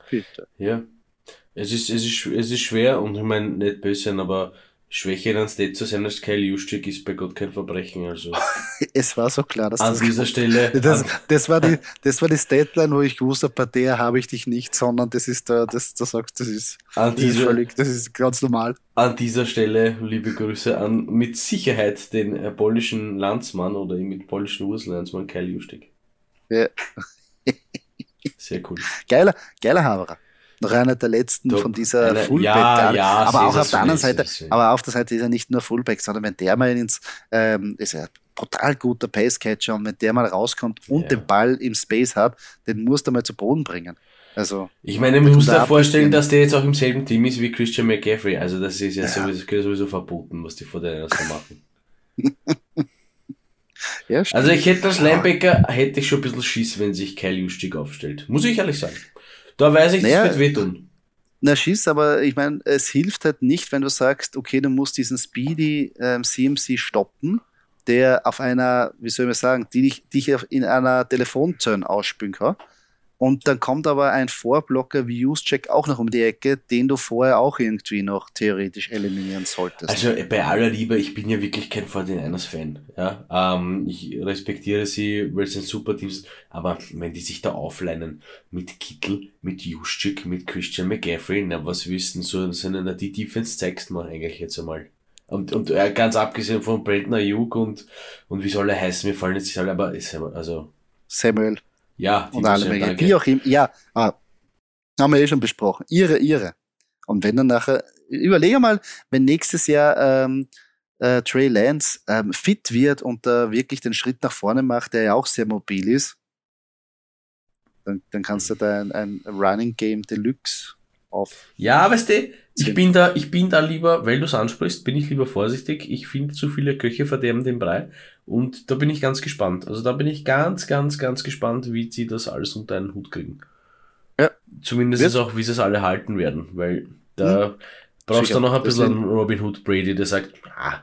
bitte. ja. Es ist, es, ist, es ist schwer und ich meine, nicht böse sein, aber Schwäche in einem State zu sein als Kyle Juszczyk ist bei Gott kein Verbrechen. Also Es war so klar, dass an das dieser Stelle. Das, das, war die, das war die Statline, wo ich gewusst habe, bei der habe ich dich nicht, sondern das ist da, das, das sagst, das ist, an das ist dieser, völlig, das ist ganz normal. An dieser Stelle liebe Grüße an mit Sicherheit den äh, polnischen Landsmann oder mit polnischen Wurzeln Landsmann Kyle Juszczyk. Ja. Sehr cool. Geiler, geiler Haberer. Noch einer der letzten Top. von dieser Einer- Fullback. ja, ja, aber auch auf der anderen Seite, aber auf der Seite ist er nicht nur Fullback, sondern wenn der mal ins, ähm, ist er ein total guter Passcatcher und wenn der mal rauskommt und Ja. den Ball im Space hat, den musst du mal zu Boden bringen. Also, Ich meine, man muss da vorstellen, dass der jetzt auch im selben Team ist wie Christian McCaffrey. Also das ist ja, Ja. Sowieso, sowieso verboten, was die vor der so machen. ja, Also ich hätte als Linebacker, hätte ich schon ein bisschen Schiss, wenn sich Kyle Juszczyk aufstellt. Muss ich ehrlich sagen. Da weiß ich, das Naja, wird wehtun. Na, schieß, aber ich meine, es hilft halt nicht, wenn du sagst, okay, du musst diesen Speedy ähm, CMC stoppen, der auf einer, wie soll man sagen, die dich, dich in einer Telefonzone ausspülen kann. Und dann kommt aber ein Vorblocker wie Juszczyk auch noch um die Ecke, den du vorher auch irgendwie noch theoretisch eliminieren solltest. Also bei aller Liebe, ich bin ja wirklich kein 49ers-Fan. Ja? Ähm, ich respektiere sie, weil sie ein super Team sind. Aber wenn die sich da aufleinen mit Kittel, mit Juszczyk, mit Christian McCaffrey, na was wissen so, sondern die Defense zeigst mir eigentlich jetzt einmal. Und, und äh, ganz abgesehen von Brandon Ayuk und, und wie soll er heißen, mir fallen jetzt nicht alle, aber also, Samuel ja, und alle danke. Wie auch immer. Ja, ah, haben wir eh schon besprochen. Ihre, ihre. Und wenn dann nachher, überlege mal, wenn nächstes Jahr ähm, äh, Trey Lance ähm, fit wird und da wirklich den Schritt nach vorne macht, der ja auch sehr mobil ist, dann, dann kannst du da ein, ein Running Game Deluxe auf. Ja, weißt du, ich bin da, ich bin da lieber, weil du es ansprichst, bin ich lieber vorsichtig. Ich finde, zu viele Köche verderben den Brei. Und da bin ich ganz gespannt. Also da bin ich ganz, ganz, ganz gespannt, wie sie das alles unter einen Hut kriegen. Ja. Zumindest Wird- auch, wie sie es alle halten werden, weil da brauchst Sicher. du noch ein bisschen einen Robin Hood Brady, der sagt, ah,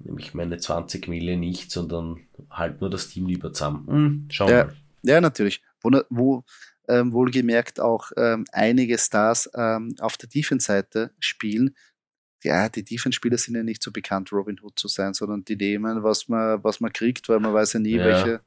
nämlich meine 20 Mille nicht, sondern halt nur das Team lieber zusammen. Hm, schauen ja, mal. Ja, natürlich. Wo, wo ähm, wohlgemerkt auch ähm, einige Stars ähm, auf der Defense-Seite spielen. Ja, die Defense-Spieler sind ja nicht so bekannt, Robin Hood zu sein, sondern die nehmen, was man, was man kriegt, weil man weiß ja nie, ja. welche.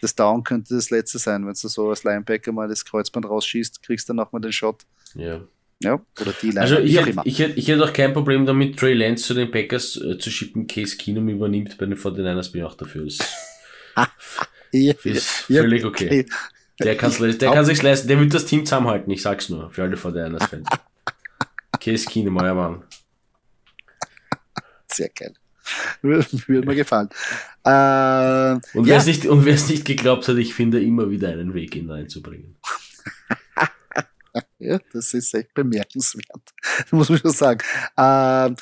Das Down könnte das letzte sein. Wenn du so als Linebacker mal das Kreuzband rausschießt, kriegst du dann nochmal den Shot. Ja. Ja, oder die Line. Also ich hätte, ich, hätte, ich hätte auch kein Problem damit, Trey Lance zu den Packers äh, zu schicken. Case Keenum übernimmt bei den 49ers, bin ich auch dafür. Das ja, ist völlig okay. okay. Der, kann sich's leisten, der wird das Team zusammenhalten, ich sag's nur, für alle 49ers-Fans. Case Keenum, euer Mann. Sehr geil. Würde mir gefallen. Äh, und wer es nicht, nicht geglaubt hat, ich finde immer wieder einen Weg, ihn reinzubringen. ja, das ist echt bemerkenswert, muss man schon sagen. Ähm,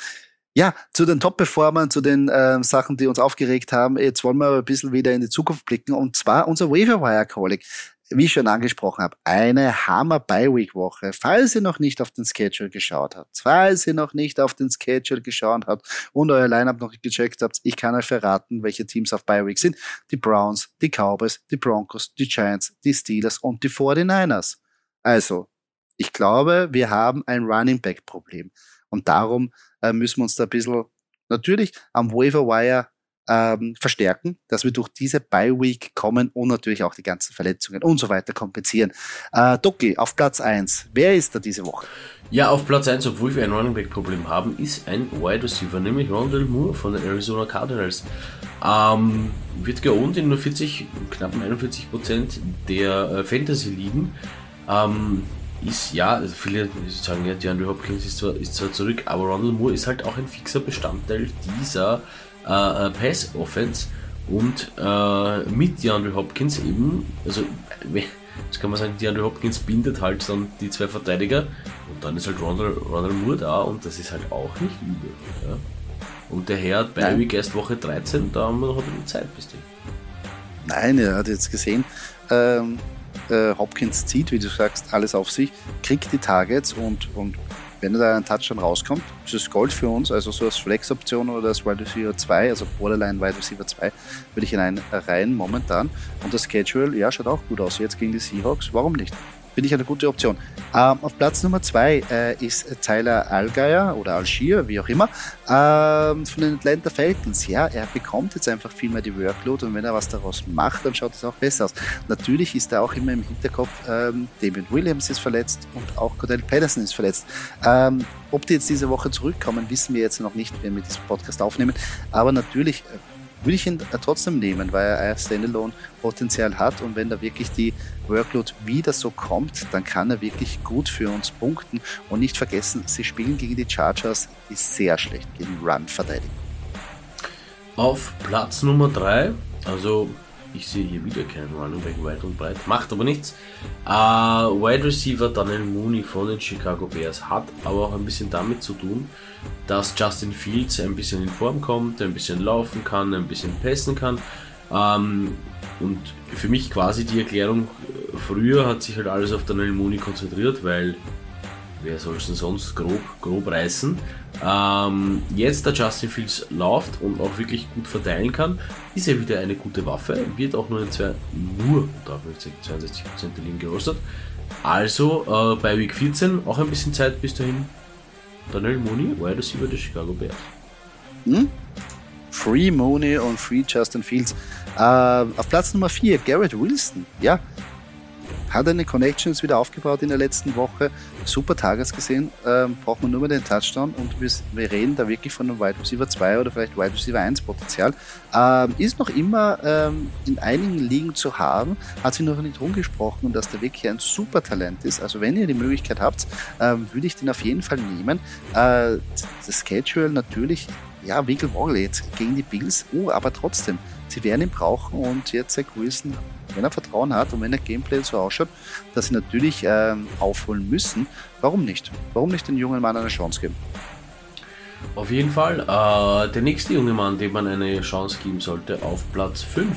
ja, zu den Top-Performern, zu den äh, Sachen, die uns aufgeregt haben. Jetzt wollen wir aber ein bisschen wieder in die Zukunft blicken und zwar unser Waiver-Wire-Calling wie ich schon angesprochen habe, eine Hammer Bye Week Woche. Falls ihr noch nicht auf den Schedule geschaut habt, falls ihr noch nicht auf den Schedule geschaut habt und euer Lineup noch gecheckt habt, ich kann euch verraten, welche Teams auf Bye Week sind. Die Browns, die Cowboys, die Broncos, die Giants, die Steelers und die 49ers. Also, ich glaube, wir haben ein Running Back Problem und darum äh, müssen wir uns da ein bisschen natürlich am Waiver Wire ähm, verstärken, dass wir durch diese Bye-Week kommen und natürlich auch die ganzen Verletzungen und so weiter kompensieren. Äh, Doki, auf Platz 1, wer ist da diese Woche? Ja, auf Platz 1, obwohl wir ein Running Back Problem haben, ist ein Wide Receiver, nämlich Rondell Moore von den Arizona Cardinals. Ähm, wird geohnt in nur 40, knapp 41 Prozent der äh, Fantasy-Ligen. Ähm, ist, ja, also viele sagen ja, DeAndre Hopkins ist zwar, ist zwar zurück, aber Rondell Moore ist halt auch ein fixer Bestandteil dieser äh, äh, Pass-Offense und äh, mit DeAndre Hopkins eben, also jetzt kann man sagen, DeAndre Hopkins bindet halt dann die zwei Verteidiger und dann ist halt Ronald, Ronald Moore da und das ist halt auch nicht übel. Ja. Und der Herr hat bei Week erst Woche 13, da haben wir noch ein bisschen Zeit bis die. Nein, er hat jetzt gesehen, ähm, äh, Hopkins zieht, wie du sagst, alles auf sich, kriegt die Targets und, und wenn da ein Touchdown rauskommt, ist es Gold für uns, also so als Flex-Option oder als Wide Receiver 2, also Borderline Wide Receiver 2, würde ich ihn rein momentan. Und das Schedule, ja, schaut auch gut aus. Jetzt gegen die Seahawks, warum nicht? Finde ich eine gute Option. Ähm, auf Platz Nummer zwei äh, ist Tyler Allgeier oder Algier, wie auch immer, ähm, von den Atlanta Falcons. Ja, er bekommt jetzt einfach viel mehr die Workload und wenn er was daraus macht, dann schaut es auch besser aus. Natürlich ist er auch immer im Hinterkopf, ähm, David Williams ist verletzt und auch Cordell Patterson ist verletzt. Ähm, ob die jetzt diese Woche zurückkommen, wissen wir jetzt noch nicht, wenn wir diesen Podcast aufnehmen. Aber natürlich äh, würde ich ihn trotzdem nehmen, weil er Standalone-Potenzial hat und wenn da wirklich die Workload wieder so kommt, dann kann er wirklich gut für uns punkten und nicht vergessen, sie spielen gegen die Chargers, die sehr schlecht gegen Run verteidigen. Auf Platz Nummer 3, also ich sehe hier wieder keinen Running Back weit und breit. Macht aber nichts. Uh, Wide Receiver Daniel Mooney von den Chicago Bears hat aber auch ein bisschen damit zu tun, dass Justin Fields ein bisschen in Form kommt, ein bisschen laufen kann, ein bisschen passen kann. Ähm, und für mich quasi die Erklärung, früher hat sich halt alles auf Daniel Mooney konzentriert, weil wer soll es denn sonst grob, grob reißen? Ähm, jetzt, da Justin Fields läuft und auch wirklich gut verteilen kann, ist er wieder eine gute Waffe, wird auch nur in zwei, nur 62% der Ligen gerostet. Also äh, bei Week 14 auch ein bisschen Zeit bis dahin. Daniel Mooney, Wide Receiver der Chicago Bears. Hm? Free Mooney und Free Justin Fields. Äh, auf Platz Nummer 4, Garrett Wilson. Ja, hat eine Connections wieder aufgebaut in der letzten Woche. Super Targets gesehen. Ähm, braucht man nur mal den Touchdown und wir, wir, reden da wirklich von einem Wide Receiver 2 oder vielleicht Wide Receiver 1 Potenzial. Ähm, ist noch immer ähm, in einigen Ligen zu haben, hat sich noch nicht rumgesprochen und dass der wirklich ein super Talent ist. Also wenn ihr die Möglichkeit habt, ähm, würde ich den auf jeden Fall nehmen. Äh, das Schedule natürlich ja, Wiggle jetzt gegen die Bills, oh, aber trotzdem, sie werden ihn brauchen und jetzt Zach Wilson wenn er Vertrauen hat und wenn er Gameplay so ausschaut, dass sie natürlich ähm, aufholen müssen, warum nicht? Warum nicht den jungen Mann eine Chance geben? Auf jeden Fall. Äh, der nächste junge Mann, dem man eine Chance geben sollte, auf Platz 5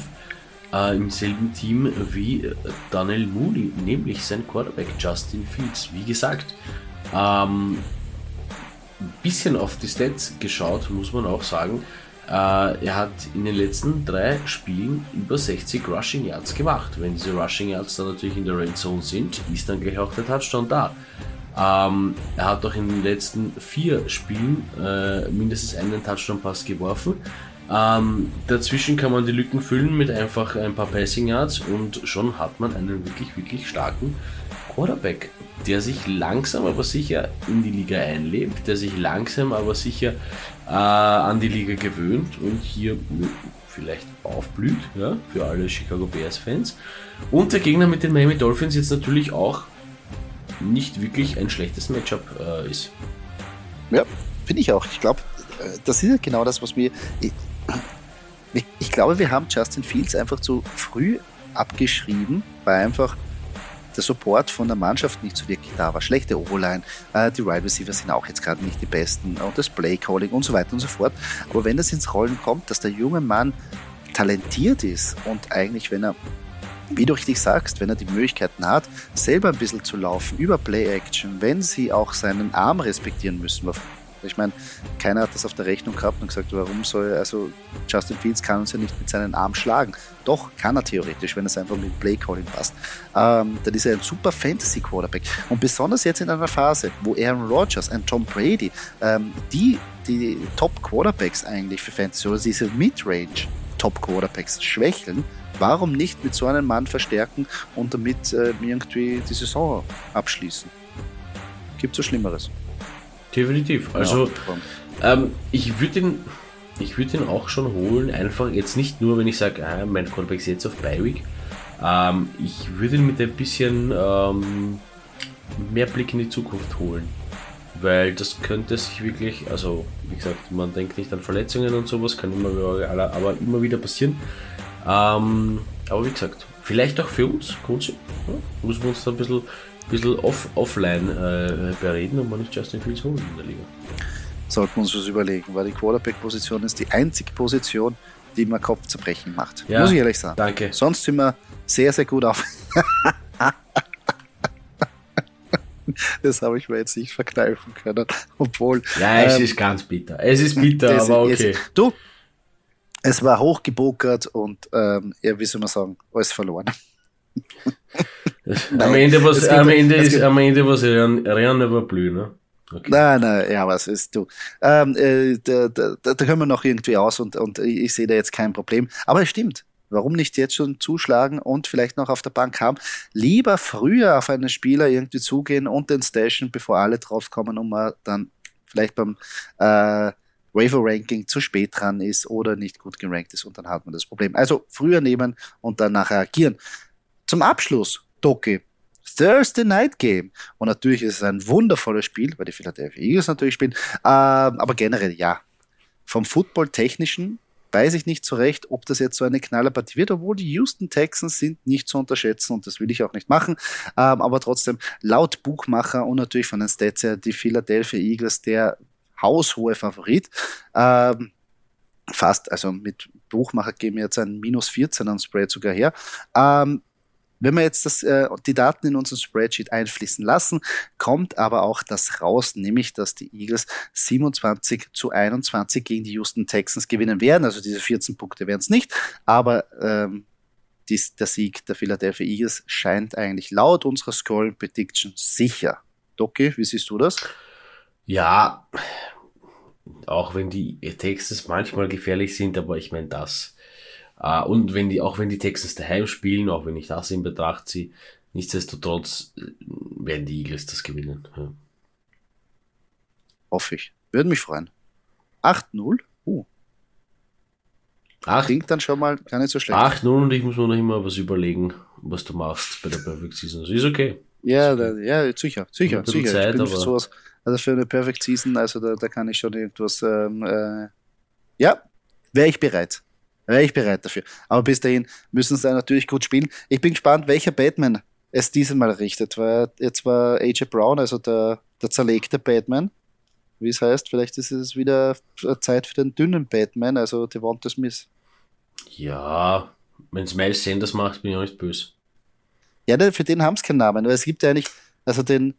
äh, im selben Team wie äh, Daniel Mooney, nämlich sein Quarterback Justin Fields. Wie gesagt, ähm, ein bisschen auf die Stats geschaut, muss man auch sagen. Äh, er hat in den letzten drei Spielen über 60 Rushing Yards gemacht. Wenn diese Rushing Yards dann natürlich in der Red Zone sind, ist dann gleich auch der Touchdown da. Ähm, er hat auch in den letzten vier Spielen äh, mindestens einen Touchdown-Pass geworfen. Ähm, dazwischen kann man die Lücken füllen mit einfach ein paar Passing Yards und schon hat man einen wirklich, wirklich starken Quarterback, der sich langsam aber sicher in die Liga einlebt, der sich langsam aber sicher äh, an die Liga gewöhnt und hier vielleicht aufblüht, ja, für alle Chicago Bears Fans. Und der Gegner mit den Miami Dolphins jetzt natürlich auch nicht wirklich ein schlechtes Matchup äh, ist. Ja, finde ich auch. Ich glaube, äh, das ist genau das, was wir. Ich, ich, glaube, wir haben Justin Fields einfach zu früh abgeschrieben, weil einfach der Support von der Mannschaft nicht so wirklich da war. Schlechte O-Line, äh, die Wide Receiver sind auch jetzt gerade nicht die besten und das Play Calling und so weiter und so fort. Aber wenn das ins Rollen kommt, dass der junge Mann talentiert ist und eigentlich, wenn er wie du richtig sagst, wenn er die Möglichkeiten hat, selber ein bisschen zu laufen über Play-Action, wenn sie auch seinen Arm respektieren müssen. Ich meine, keiner hat das auf der Rechnung gehabt und gesagt, warum soll, also Justin Fields kann uns ja nicht mit seinem Arm schlagen. Doch, kann er theoretisch, wenn es einfach mit Play-Calling passt. Ähm, dann ist er ein super Fantasy-Quarterback. Und besonders jetzt in einer Phase, wo Aaron Rodgers, ein Tom Brady, ähm, die, die Top-Quarterbacks eigentlich für Fantasy, oder diese Mid-Range Top-Quarterbacks schwächeln, Warum nicht mit so einem Mann verstärken und damit äh, irgendwie die Saison abschließen? Gibt so Schlimmeres. Definitiv. Also ja, ähm, ich würde ihn, ich würde ihn auch schon holen. Einfach jetzt nicht nur, wenn ich sage, ah, mein Quarterback ist jetzt auf Bi-Week. Ähm, ich würde ihn mit ein bisschen ähm, mehr Blick in die Zukunft holen. Weil das könnte sich wirklich, also wie gesagt, man denkt nicht an Verletzungen und sowas, kann immer, aber immer wieder passieren. Ähm, aber wie gesagt, vielleicht auch für uns, Kunzi, ja, müssen wir uns da ein bisschen, bisschen off, offline äh, bereden und man nicht Justin Fields holen in der Liga. Sollten wir uns was überlegen, weil die Quarterback-Position ist die einzige Position, die man Kopfzerbrechen macht. Ja, Muss ich ehrlich sagen. Danke. Sonst sind wir sehr, sehr gut auf. das habe ich mir jetzt nicht verkneifen können. Obwohl. Ja, es ähm, ist ganz bitter. Es ist bitter, aber okay. Ist, du, es war hochgebokert und ähm, ja, wie soll man sagen, alles verloren. am Ende was am Ende ist am Ende was über Blü, ne? Okay. Nein, nein, ja, was ist du? Ähm, äh, da, da, da können wir noch irgendwie aus und, und ich sehe da jetzt kein Problem. Aber es stimmt. Warum nicht jetzt schon zuschlagen und vielleicht noch auf der Bank haben? Lieber früher auf einen Spieler irgendwie zugehen und den stashen, bevor alle draufkommen und man dann vielleicht beim äh, Waiver-Ranking zu spät dran ist oder nicht gut gerankt ist und dann hat man das Problem. Also früher nehmen und dann nachher agieren. Zum Abschluss, Doki, Thursday Night Game. Und natürlich ist es ein wundervolles Spiel, weil die Philadelphia Eagles natürlich spielen. Ähm, aber generell ja. Vom Football-Technischen weiß ich nicht so recht, ob das jetzt so eine Knallerpartie wird, obwohl die Houston Texans sind nicht zu unterschätzen und das will ich auch nicht machen. Ähm, aber trotzdem, laut Buchmacher und natürlich von den Stats her, die Philadelphia Eagles, der haushohe Favorit. Ähm, fast, also mit Buchmacher geben wir jetzt ein minus 14 an Spread sogar her. Ähm, wenn wir jetzt das, äh, die Daten in unseren Spreadsheet einfließen lassen, kommt aber auch das raus, nämlich dass die Eagles 27 zu 21 gegen die Houston Texans gewinnen werden. Also diese 14 Punkte werden es nicht, aber ähm, dies, der Sieg der Philadelphia Eagles scheint eigentlich laut unserer Scoring Prediction sicher. Doki, wie siehst du das? Ja, auch wenn die Texans manchmal gefährlich sind, aber ich meine das. Uh, und wenn die, auch wenn die Texans daheim spielen, auch wenn ich das in Betracht ziehe, nichtsdestotrotz äh, werden die Eagles das gewinnen. Ja. Hoffe ich. Würde mich freuen. 8-0? Uh. Klingt dann schon mal gar nicht so schlecht. 8-0 und ich muss mir noch immer was überlegen, was du machst bei der Perfect Season. Also ist okay. Ja, da, ja, sicher, sicher, sicher. Zeit, ich bin für sowas, also für eine Perfect Season, also da, da kann ich schon irgendwas, ähm, äh, ja, wäre ich bereit. Wäre ich bereit dafür. Aber bis dahin müssen sie natürlich gut spielen. Ich bin gespannt, welcher Batman es dieses Mal richtet, weil jetzt war AJ Brown, also der, der zerlegte Batman, wie es heißt, vielleicht ist es wieder Zeit für den dünnen Batman, also Devonta Smith. Ja, wenn es Miles Sanders macht, bin ich auch nicht böse. Ja, für den haben es keinen Namen, weil es gibt ja eigentlich, also den,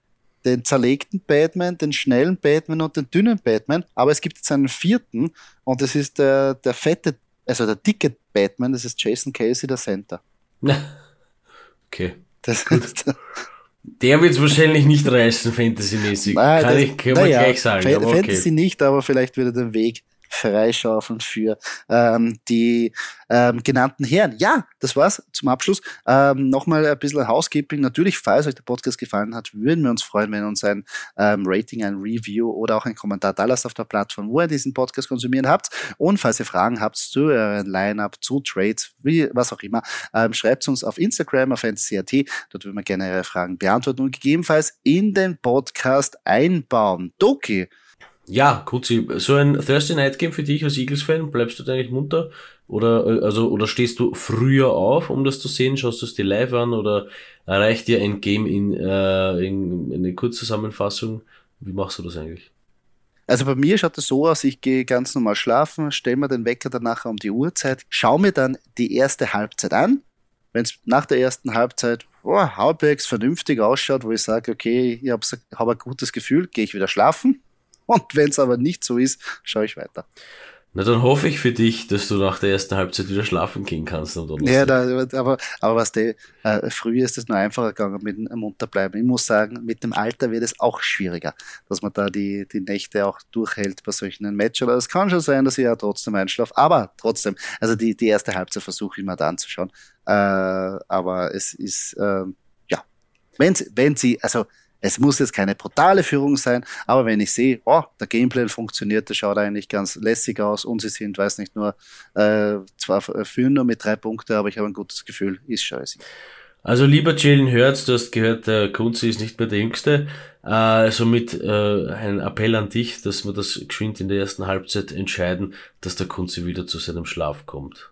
den zerlegten Batman, den schnellen Batman und den dünnen Batman, aber es gibt jetzt einen vierten und das ist der, der fette, also der dicke Batman, das ist Jason Casey, der Center. okay. Das ist, der wird es wahrscheinlich nicht reißen, Fantasy-mäßig. Kann das, ich kann man gleich sagen. Fa okay. Fantasy nicht, aber vielleicht würde den Weg freischaufeln für ähm, die ähm, genannten Herren. Ja, das war's zum Abschluss. Ähm, Nochmal ein bisschen Housekeeping. Natürlich, falls euch der Podcast gefallen hat, würden wir uns freuen, wenn ihr uns ein ähm, Rating, ein Review oder auch ein Kommentar da lasst auf der Plattform, wo ihr diesen Podcast konsumieren habt. Und falls ihr Fragen habt zu euren Line-Up, zu Trades, wie, was auch immer, ähm, schreibt uns auf Instagram, auf fantasy.at. Dort würden wir gerne eure Fragen beantworten und gegebenenfalls in den Podcast einbauen. Doki, Ja, Kutzi, so ein Thursday Night Game für dich als Eagles-Fan, bleibst du da eigentlich munter? Oder, äh, also, oder stehst du früher auf, um das zu sehen? Schaust du es dir live an? Oder erreicht dir ein Game in, äh, in, in eine Kurzzusammenfassung? Wie machst du das eigentlich? Also bei mir schaut es so aus, ich gehe ganz normal schlafen, stelle mir den Wecker dann nachher um die Uhrzeit, schaue mir dann die erste Halbzeit an. Wenn es nach der ersten Halbzeit oh, halbwegs vernünftig ausschaut, wo ich sage, okay, ich habe hab ein gutes Gefühl, gehe ich wieder schlafen. Und wenn es aber nicht so ist, schaue ich weiter. Na, dann hoffe ich für dich, dass du nach der ersten Halbzeit wieder schlafen gehen kannst. Ja, da, aber, aber was der, äh, früher ist es nur einfacher gegangen mit dem Unterbleiben. Ich muss sagen, mit dem Alter wird es auch schwieriger, dass man da die, die Nächte auch durchhält bei solchen Matches. Aber es kann schon sein, dass ich ja trotzdem einschlafe. Aber trotzdem, also die, die erste Halbzeit versuche ich mal da anzuschauen. Äh, aber es ist, äh, ja, wenn, wenn sie, also es muss jetzt keine brutale Führung sein, aber wenn ich sehe, oh, der Gameplay funktioniert, das schaut eigentlich ganz lässig aus und sie sind, weiß nicht, nur äh, zwar führen nur mit drei Punkten, aber ich habe ein gutes Gefühl, ist scheiße. Also lieber Jalen Hurts, du hast gehört, der Kunzi ist nicht mehr der Jüngste. Äh, somit äh, ein Appell an dich, dass wir das geschwind in der ersten Halbzeit entscheiden, dass der Kunzi wieder zu seinem Schlaf kommt.